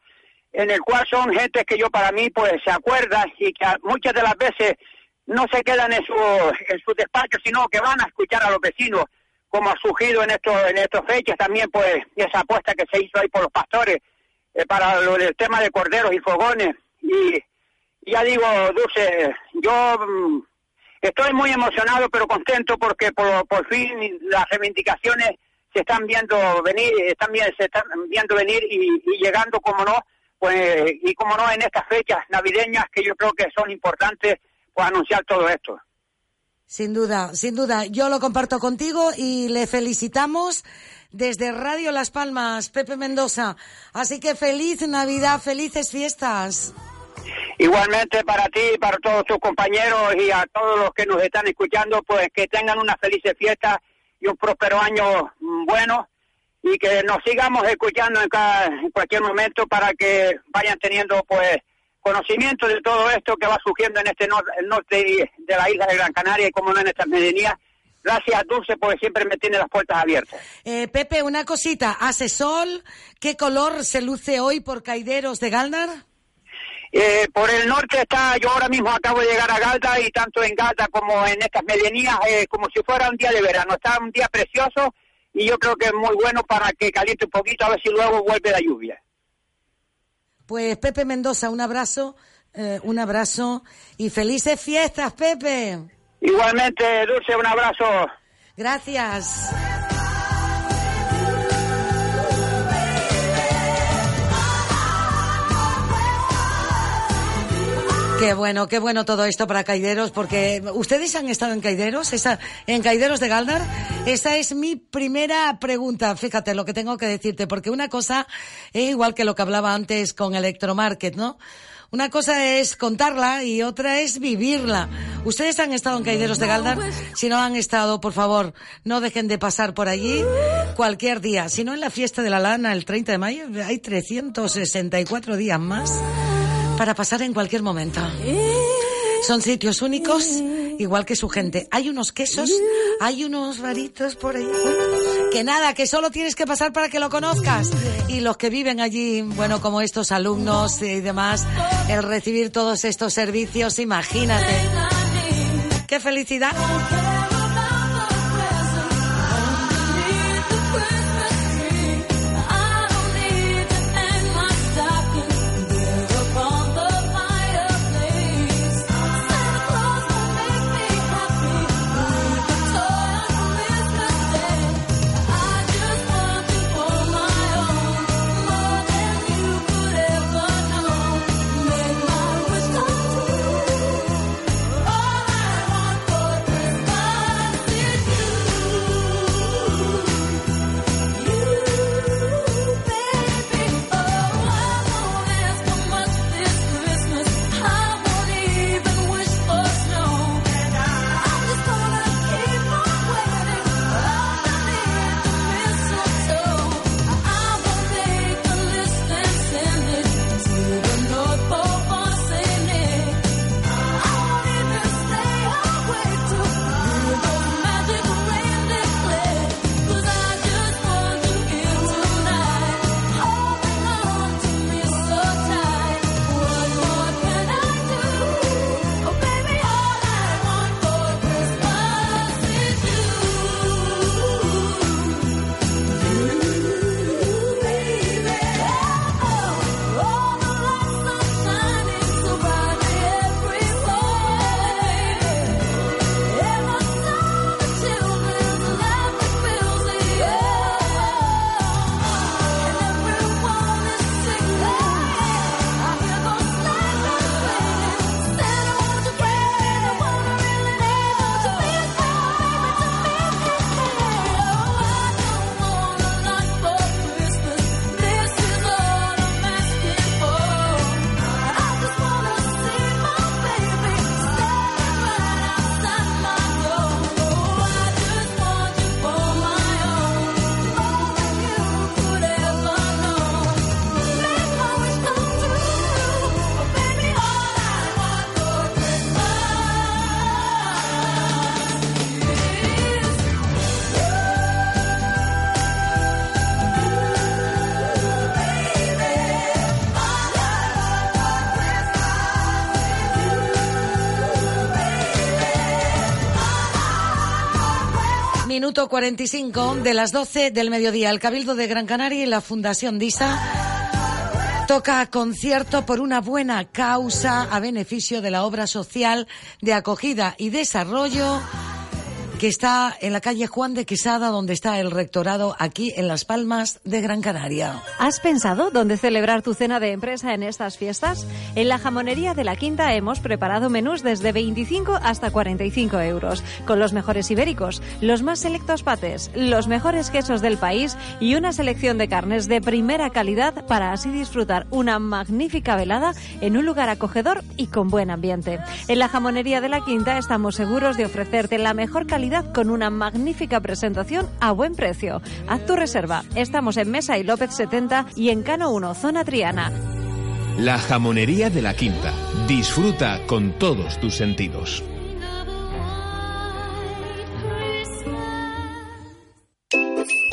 en el cual son gente que yo para mí pues se acuerda y que muchas de las veces no se quedan en su, en su despacho, sino que van a escuchar a los vecinos, como ha surgido en estos, en estas fechas también, pues, esa apuesta que se hizo ahí por los pastores, eh, para lo del tema de corderos y fogones. Y, ya digo, Dulce, yo mm, estoy muy emocionado, pero contento porque por, por fin las reivindicaciones se están viendo venir, están se están viendo venir y, y llegando, como no, pues, y como no, en estas fechas navideñas que yo creo que son importantes, pues anunciar todo esto. Sin duda, sin duda. Yo lo comparto contigo y le felicitamos desde Radio Las Palmas, Pepe Mendoza. Así que feliz Navidad, felices fiestas. Igualmente para ti, para todos tus compañeros y a todos los que nos están escuchando, pues que tengan una feliz fiesta y un próspero año bueno y que nos sigamos escuchando en, cada, en cualquier momento para que vayan teniendo pues conocimiento de todo esto que va surgiendo en este el norte de la isla de Gran Canaria y como no en estas medianías. Gracias, Dulce, porque siempre me tiene las puertas abiertas. Eh, Pepe, una cosita. ¿Hace sol? ¿Qué color se luce hoy por Caideros de Galdar? Eh, por el norte está, yo ahora mismo acabo de llegar a Galda y tanto en Galda como en estas medianías, eh, como si fuera un día de verano. Está un día precioso y yo creo que es muy bueno para que caliente un poquito, a ver si luego vuelve la lluvia. Pues Pepe Mendoza, un abrazo, eh, un abrazo y felices fiestas, Pepe. Igualmente, Dulce, un abrazo. Gracias. Qué bueno, qué bueno todo esto para Caideros, porque ustedes han estado en Caideros, esa, en Caideros de Galdar. Esa es mi primera pregunta. Fíjate lo que tengo que decirte, porque una cosa es igual que lo que hablaba antes con Electromarket, ¿no? Una cosa es contarla y otra es vivirla. Ustedes han estado en Caideros de Galdar. Si no han estado, por favor, no dejen de pasar por allí cualquier día. Si no, en la fiesta de la lana, el 30 de mayo, hay 364 días más para pasar en cualquier momento. Son sitios únicos, igual que su gente. Hay unos quesos, hay unos raritos por ahí. Que nada, que solo tienes que pasar para que lo conozcas. Y los que viven allí, bueno, como estos alumnos y demás, el recibir todos estos servicios, imagínate. ¡Qué felicidad! Minuto 45 de las 12 del mediodía. El Cabildo de Gran Canaria y la Fundación DISA toca concierto por una buena causa a beneficio de la obra social de acogida y desarrollo que está en la calle Juan de Quesada, donde está el rectorado, aquí en Las Palmas de Gran Canaria. ¿Has pensado dónde celebrar tu cena de empresa en estas fiestas? En la jamonería de la Quinta hemos preparado menús desde 25 hasta 45 euros, con los mejores ibéricos, los más selectos pates, los mejores quesos del país y una selección de carnes de primera calidad para así disfrutar una magnífica velada en un lugar acogedor y con buen ambiente. En la jamonería de la Quinta estamos seguros de ofrecerte la mejor calidad con una magnífica presentación a buen precio. Haz tu reserva. Estamos en Mesa y López 70 y en Cano 1, zona Triana. La jamonería de la Quinta. Disfruta con todos tus sentidos.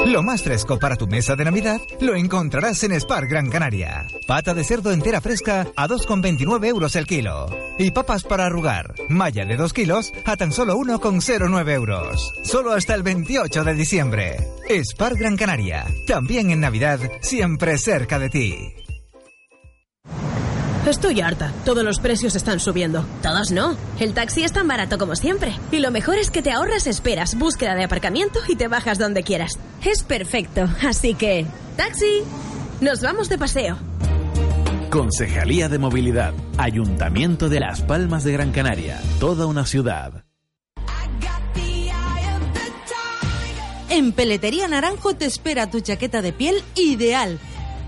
Lo más fresco para tu mesa de Navidad lo encontrarás en Spar Gran Canaria. Pata de cerdo entera fresca a 2,29 euros el kilo. Y papas para arrugar, malla de 2 kilos a tan solo 1,09 euros. Solo hasta el 28 de diciembre. Spar Gran Canaria. También en Navidad, siempre cerca de ti. Estoy harta. Todos los precios están subiendo. Todos no. El taxi es tan barato como siempre. Y lo mejor es que te ahorras esperas, búsqueda de aparcamiento y te bajas donde quieras. Es perfecto. Así que... ¡Taxi! Nos vamos de paseo. Concejalía de Movilidad. Ayuntamiento de Las Palmas de Gran Canaria. Toda una ciudad. En Peletería Naranjo te espera tu chaqueta de piel ideal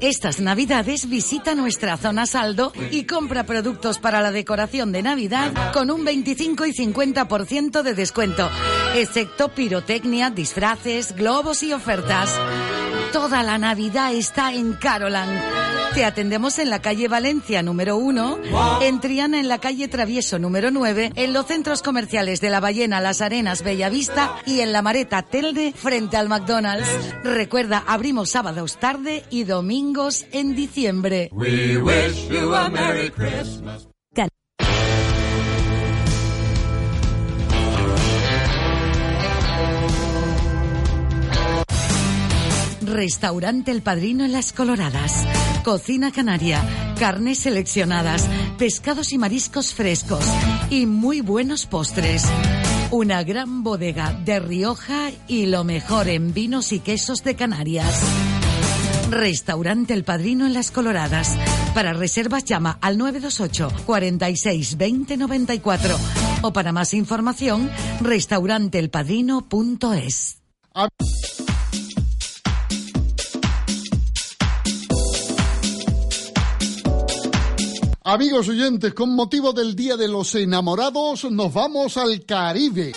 Estas navidades visita nuestra zona saldo y compra productos para la decoración de Navidad con un 25 y 50% de descuento, excepto pirotecnia, disfraces, globos y ofertas. Toda la Navidad está en Carolan. Te atendemos en la calle Valencia número 1, en Triana en la calle Travieso número 9, en los centros comerciales de La Ballena, Las Arenas, Bellavista y en La Mareta Telde frente al McDonald's. Recuerda, abrimos sábados tarde y domingos en diciembre. Restaurante El Padrino en Las Coloradas. Cocina canaria, carnes seleccionadas, pescados y mariscos frescos y muy buenos postres. Una gran bodega de Rioja y lo mejor en vinos y quesos de Canarias. Restaurante El Padrino en Las Coloradas. Para reservas llama al 928 46 20 94 o para más información restauranteelpadrino.es. Amigos oyentes, con motivo del Día de los Enamorados, nos vamos al Caribe.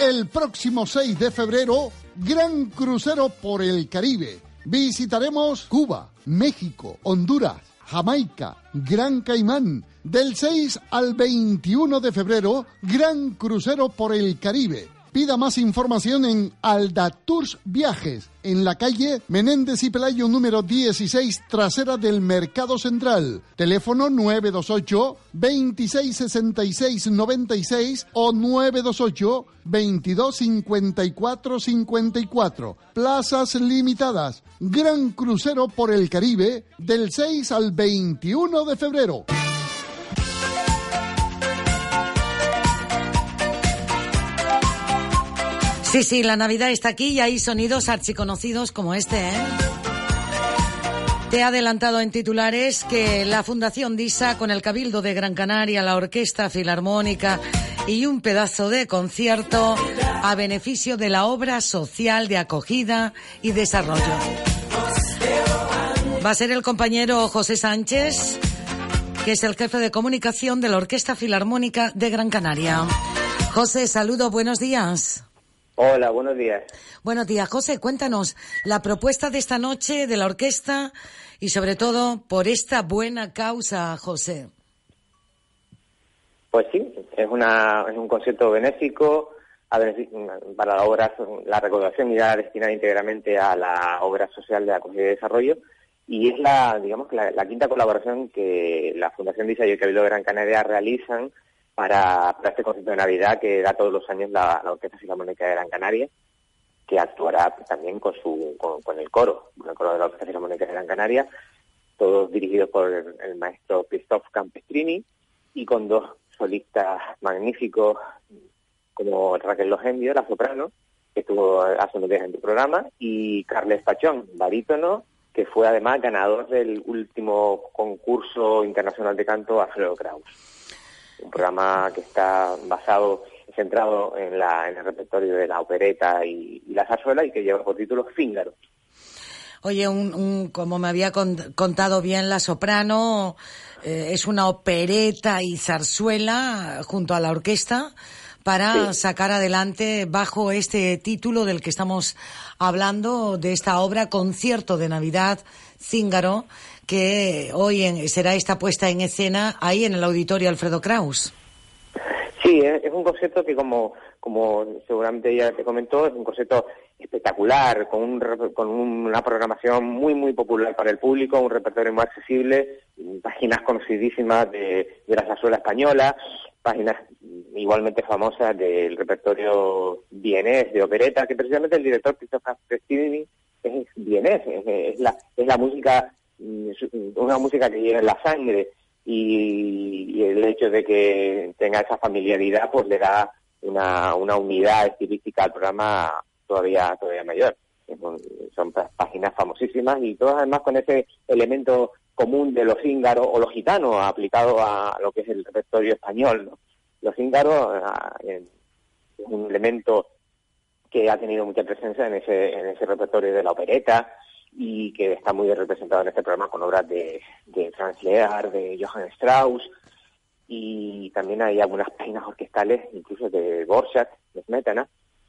El próximo 6 de febrero, gran crucero por el Caribe. Visitaremos Cuba, México, Honduras, Jamaica, Gran Caimán. Del 6 al 21 de febrero, gran crucero por el Caribe. Pida más información en Alda Tours Viajes, en la calle Menéndez y Pelayo número 16, trasera del Mercado Central. Teléfono 928 2666 96 o 928 2254 54. Plazas limitadas. Gran crucero por el Caribe del 6 al 21 de febrero. Sí, sí, la Navidad está aquí y hay sonidos archiconocidos como este, ¿eh? Te he adelantado en titulares que la Fundación DISA, con el Cabildo de Gran Canaria, la Orquesta Filarmónica y un pedazo de concierto a beneficio de la obra social de acogida y desarrollo. Va a ser el compañero José Sánchez, que es el jefe de comunicación de la Orquesta Filarmónica de Gran Canaria. José, saludo, buenos días. Hola, buenos días. Buenos días, José. Cuéntanos la propuesta de esta noche de la orquesta y sobre todo por esta buena causa, José. Pues sí, es, una, es un concierto benéfico para la obra, la recaudación irá destinada íntegramente a la obra social de acogida y desarrollo y es la, digamos, la, la quinta colaboración que la Fundación DISA y el Cabildo de Gran Canaria realizan para, este concierto de Navidad que da todos los años la, la Orquesta Filarmónica de Gran Canaria, que actuará también con, su, con, el coro, el coro de la Orquesta Filarmónica de Gran Canaria, todos dirigidos por el, maestro Christophe Campestrini y con dos solistas magníficos como Raquel Logendio, la soprano, que estuvo hace unos días en tu programa, y Carles Pachón, barítono, que fue además ganador del último concurso internacional de canto Alfredo Kraus. Un programa que está basado, centrado en, la, en el repertorio de la opereta y, la zarzuela y que lleva por título Fíngaro. Oye, un, como me había contado bien la soprano, eh, es una opereta y zarzuela junto a la orquesta para sacar adelante bajo este título del que estamos hablando de esta obra Concierto de Navidad Cíngaro que hoy será esta puesta en escena ahí en el auditorio Alfredo Kraus. Sí, es un concepto que como, como seguramente ya te comentó, es un concepto espectacular, con, un, con una programación muy, muy popular para el público, un repertorio muy accesible, páginas conocidísimas de, de la zarzuela española, páginas igualmente famosas del repertorio vienés de opereta, que precisamente el director Christopher Prestini es vienés, es, la, es la música, una música que lleva en la sangre y, el hecho de que tenga esa familiaridad pues le da una, una unidad estilística al programa todavía, todavía mayor. Son páginas famosísimas y todas además con ese elemento común de los íngaros o los gitanos aplicado a lo que es el repertorio español. Los íngaros eh, es un elemento que ha tenido mucha presencia en ese, en ese repertorio de la opereta y que está muy representado en este programa con obras de, de Franz Lear, de Johann Strauss y también hay algunas páginas orquestales, incluso de Borchardt, de Smetana,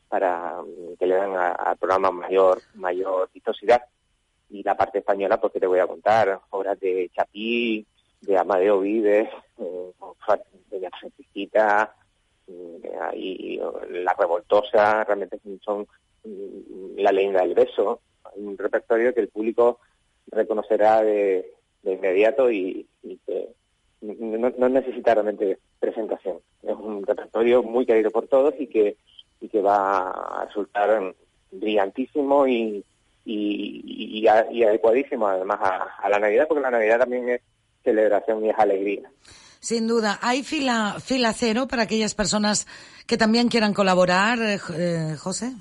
para mm, que le dan al programa mayor mayor vistosidad. Y la parte española porque te voy a contar obras de Chapí, de Amadeo Vives, eh, de la Francisquita, mm, y La Revoltosa, realmente son mm, La Leyenda del Beso, un repertorio que el público reconocerá de, inmediato y, que no, necesita realmente presentación. Es un repertorio muy querido por todos y que, y que va a resultar brillantísimo y, y, adecuadísimo además a, la Navidad, porque la Navidad también es celebración y es alegría. Sin duda. ¿Hay fila, fila cero para aquellas personas que también quieran colaborar, eh, José?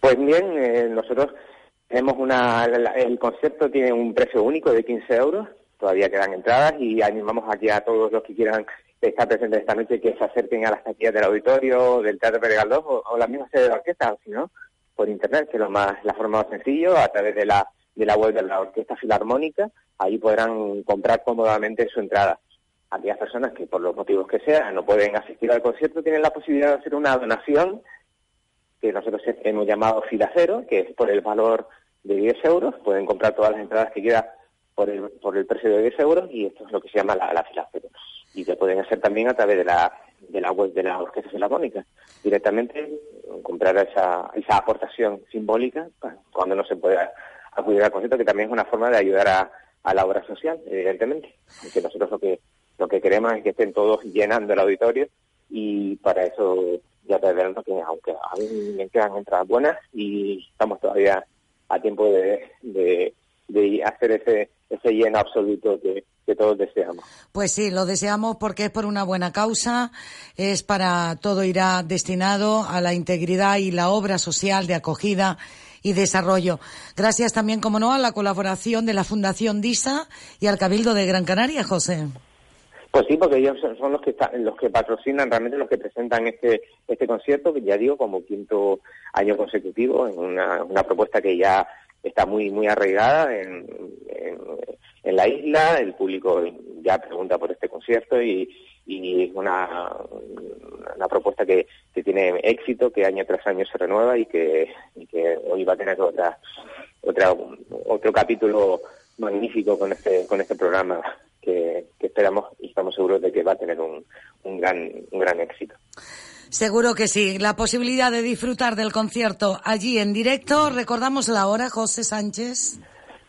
Pues bien, eh, nosotros tenemos una. el concepto tiene un precio único de 15 euros. Todavía quedan entradas y animamos aquí a todos los que quieran estar presentes esta noche que se acerquen a las taquillas del auditorio, del Teatro Pere o, o la misma sede de la orquesta, si no, por internet, que es lo más, la forma más sencilla, a través de la, de la web de la Orquesta Filarmónica, ahí podrán comprar cómodamente su entrada. Aquellas personas que por los motivos que sean no pueden asistir al concierto tienen la posibilidad de hacer una donación que nosotros hemos llamado fila cero, que es por el valor de 10 euros, pueden comprar todas las entradas que quieran por el, por el precio de 10 euros y esto es lo que se llama la, la. Y se pueden hacer también a través de la, de la web de la Orquesta Filarmónica. Directamente comprar esa, esa aportación simbólica cuando no se puede acudir al concierto, que también es una forma de ayudar a, la obra social, evidentemente. Que nosotros lo que lo que queremos es que estén todos llenando el auditorio y para eso ya te adelanto que aunque a mí me quedan entradas buenas y estamos todavía a tiempo de, de, hacer ese, ese lleno absoluto que todos deseamos. Pues sí, lo deseamos porque es por una buena causa, es para todo irá destinado a la integridad y la obra social de acogida y desarrollo. Gracias también, como no, a la colaboración de la Fundación DISA y al Cabildo de Gran Canaria, José. Pues sí, porque ellos son los que los que patrocinan realmente los que presentan este este concierto, que ya digo como quinto año consecutivo, en una, propuesta que ya está muy muy arraigada en, en, la isla, el público ya pregunta por este concierto y, y es una, una propuesta que, que tiene éxito, que año tras año se renueva y que, que hoy va a tener otra, otra otro capítulo magnífico con este con este programa que, que esperamos y estamos seguros de que va a tener un, un gran un gran éxito. Seguro que sí. La posibilidad de disfrutar del concierto allí en directo. Recordamos la hora, José Sánchez.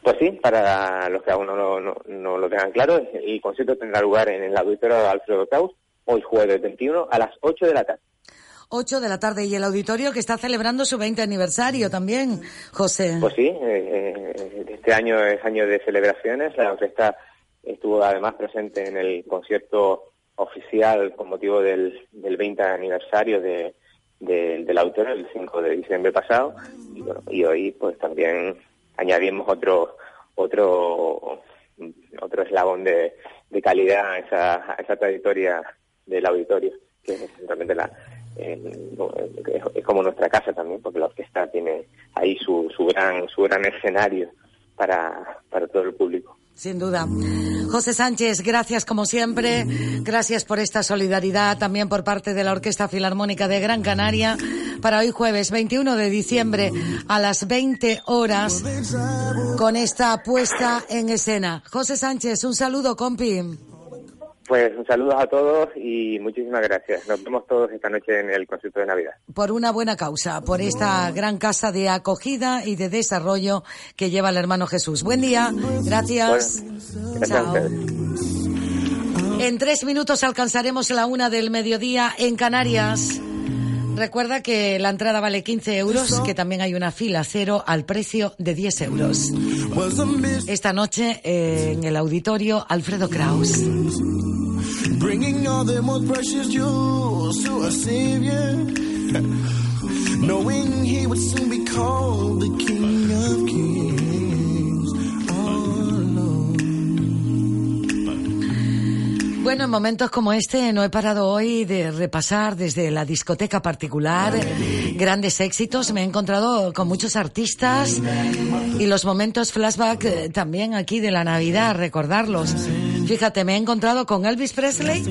Pues sí, para los que aún no, lo- no, no lo tengan claro, el concierto tendrá lugar en el auditorio de Alfredo Kraus, hoy jueves 21 a las 8 de la tarde. 8 de la tarde y el auditorio que está celebrando su 20 aniversario también, José. Pues sí, eh, eh, este año es año de celebraciones. La orquesta estuvo además presente en el concierto oficial con motivo del, del 20 aniversario de, de- del auditorio, el 5 de diciembre pasado. Y, bueno, y hoy pues también añadimos otro otro otro eslabón de, de calidad a esa, a esa trayectoria del auditorio, que es realmente la, es, como nuestra casa también, porque la orquesta tiene ahí su, su gran su gran escenario para, para todo el público. Sin duda. José Sánchez, gracias como siempre. Gracias por esta solidaridad también por parte de la Orquesta Filarmónica de Gran Canaria para hoy jueves 21 de diciembre a las 20 horas con esta puesta en escena. José Sánchez, un saludo, compi. Pues un saludo a todos y muchísimas gracias. Nos vemos todos esta noche en el concierto de Navidad. Por una buena causa, por esta gran casa de acogida y de desarrollo que lleva el hermano Jesús. Buen día, gracias. Gracias a ustedes. En tres minutos alcanzaremos la una del mediodía en Canarias. Recuerda que la entrada vale 15 euros, que también hay una fila cero al precio de 10 euros. Esta noche eh, en el auditorio Alfredo Kraus. Bringing all the most precious jewels to our Savior, knowing He would soon be called the King of Kings. Bueno, en momentos como este no he parado hoy de repasar desde la discoteca particular grandes éxitos. Me he encontrado con muchos artistas y los momentos flashback eh, también aquí de la Navidad, recordarlos. Fíjate, me he encontrado con Elvis Presley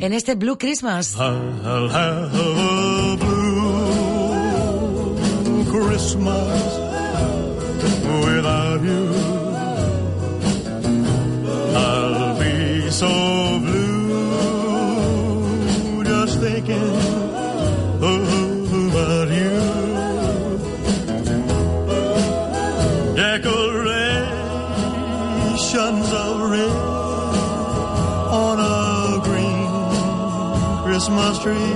en este Blue Christmas. I'll have a blue Christmas without you. I'll be so Christmas tree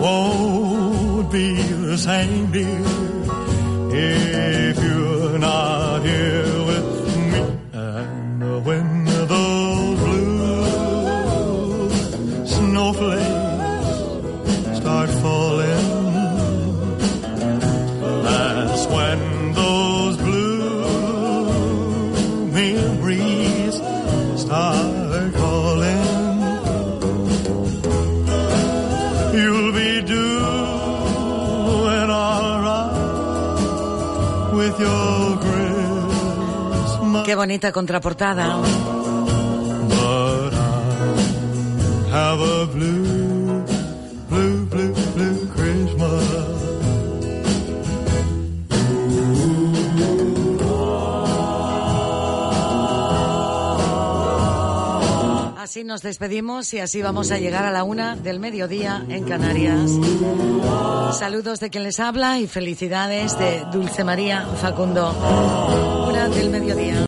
won't be the same, dear, if Qué bonita contraportada. Así nos despedimos y así vamos a llegar a la una del mediodía en Canarias. Saludos de quien les habla y felicidades de Dulce María Facundo. Una del mediodía.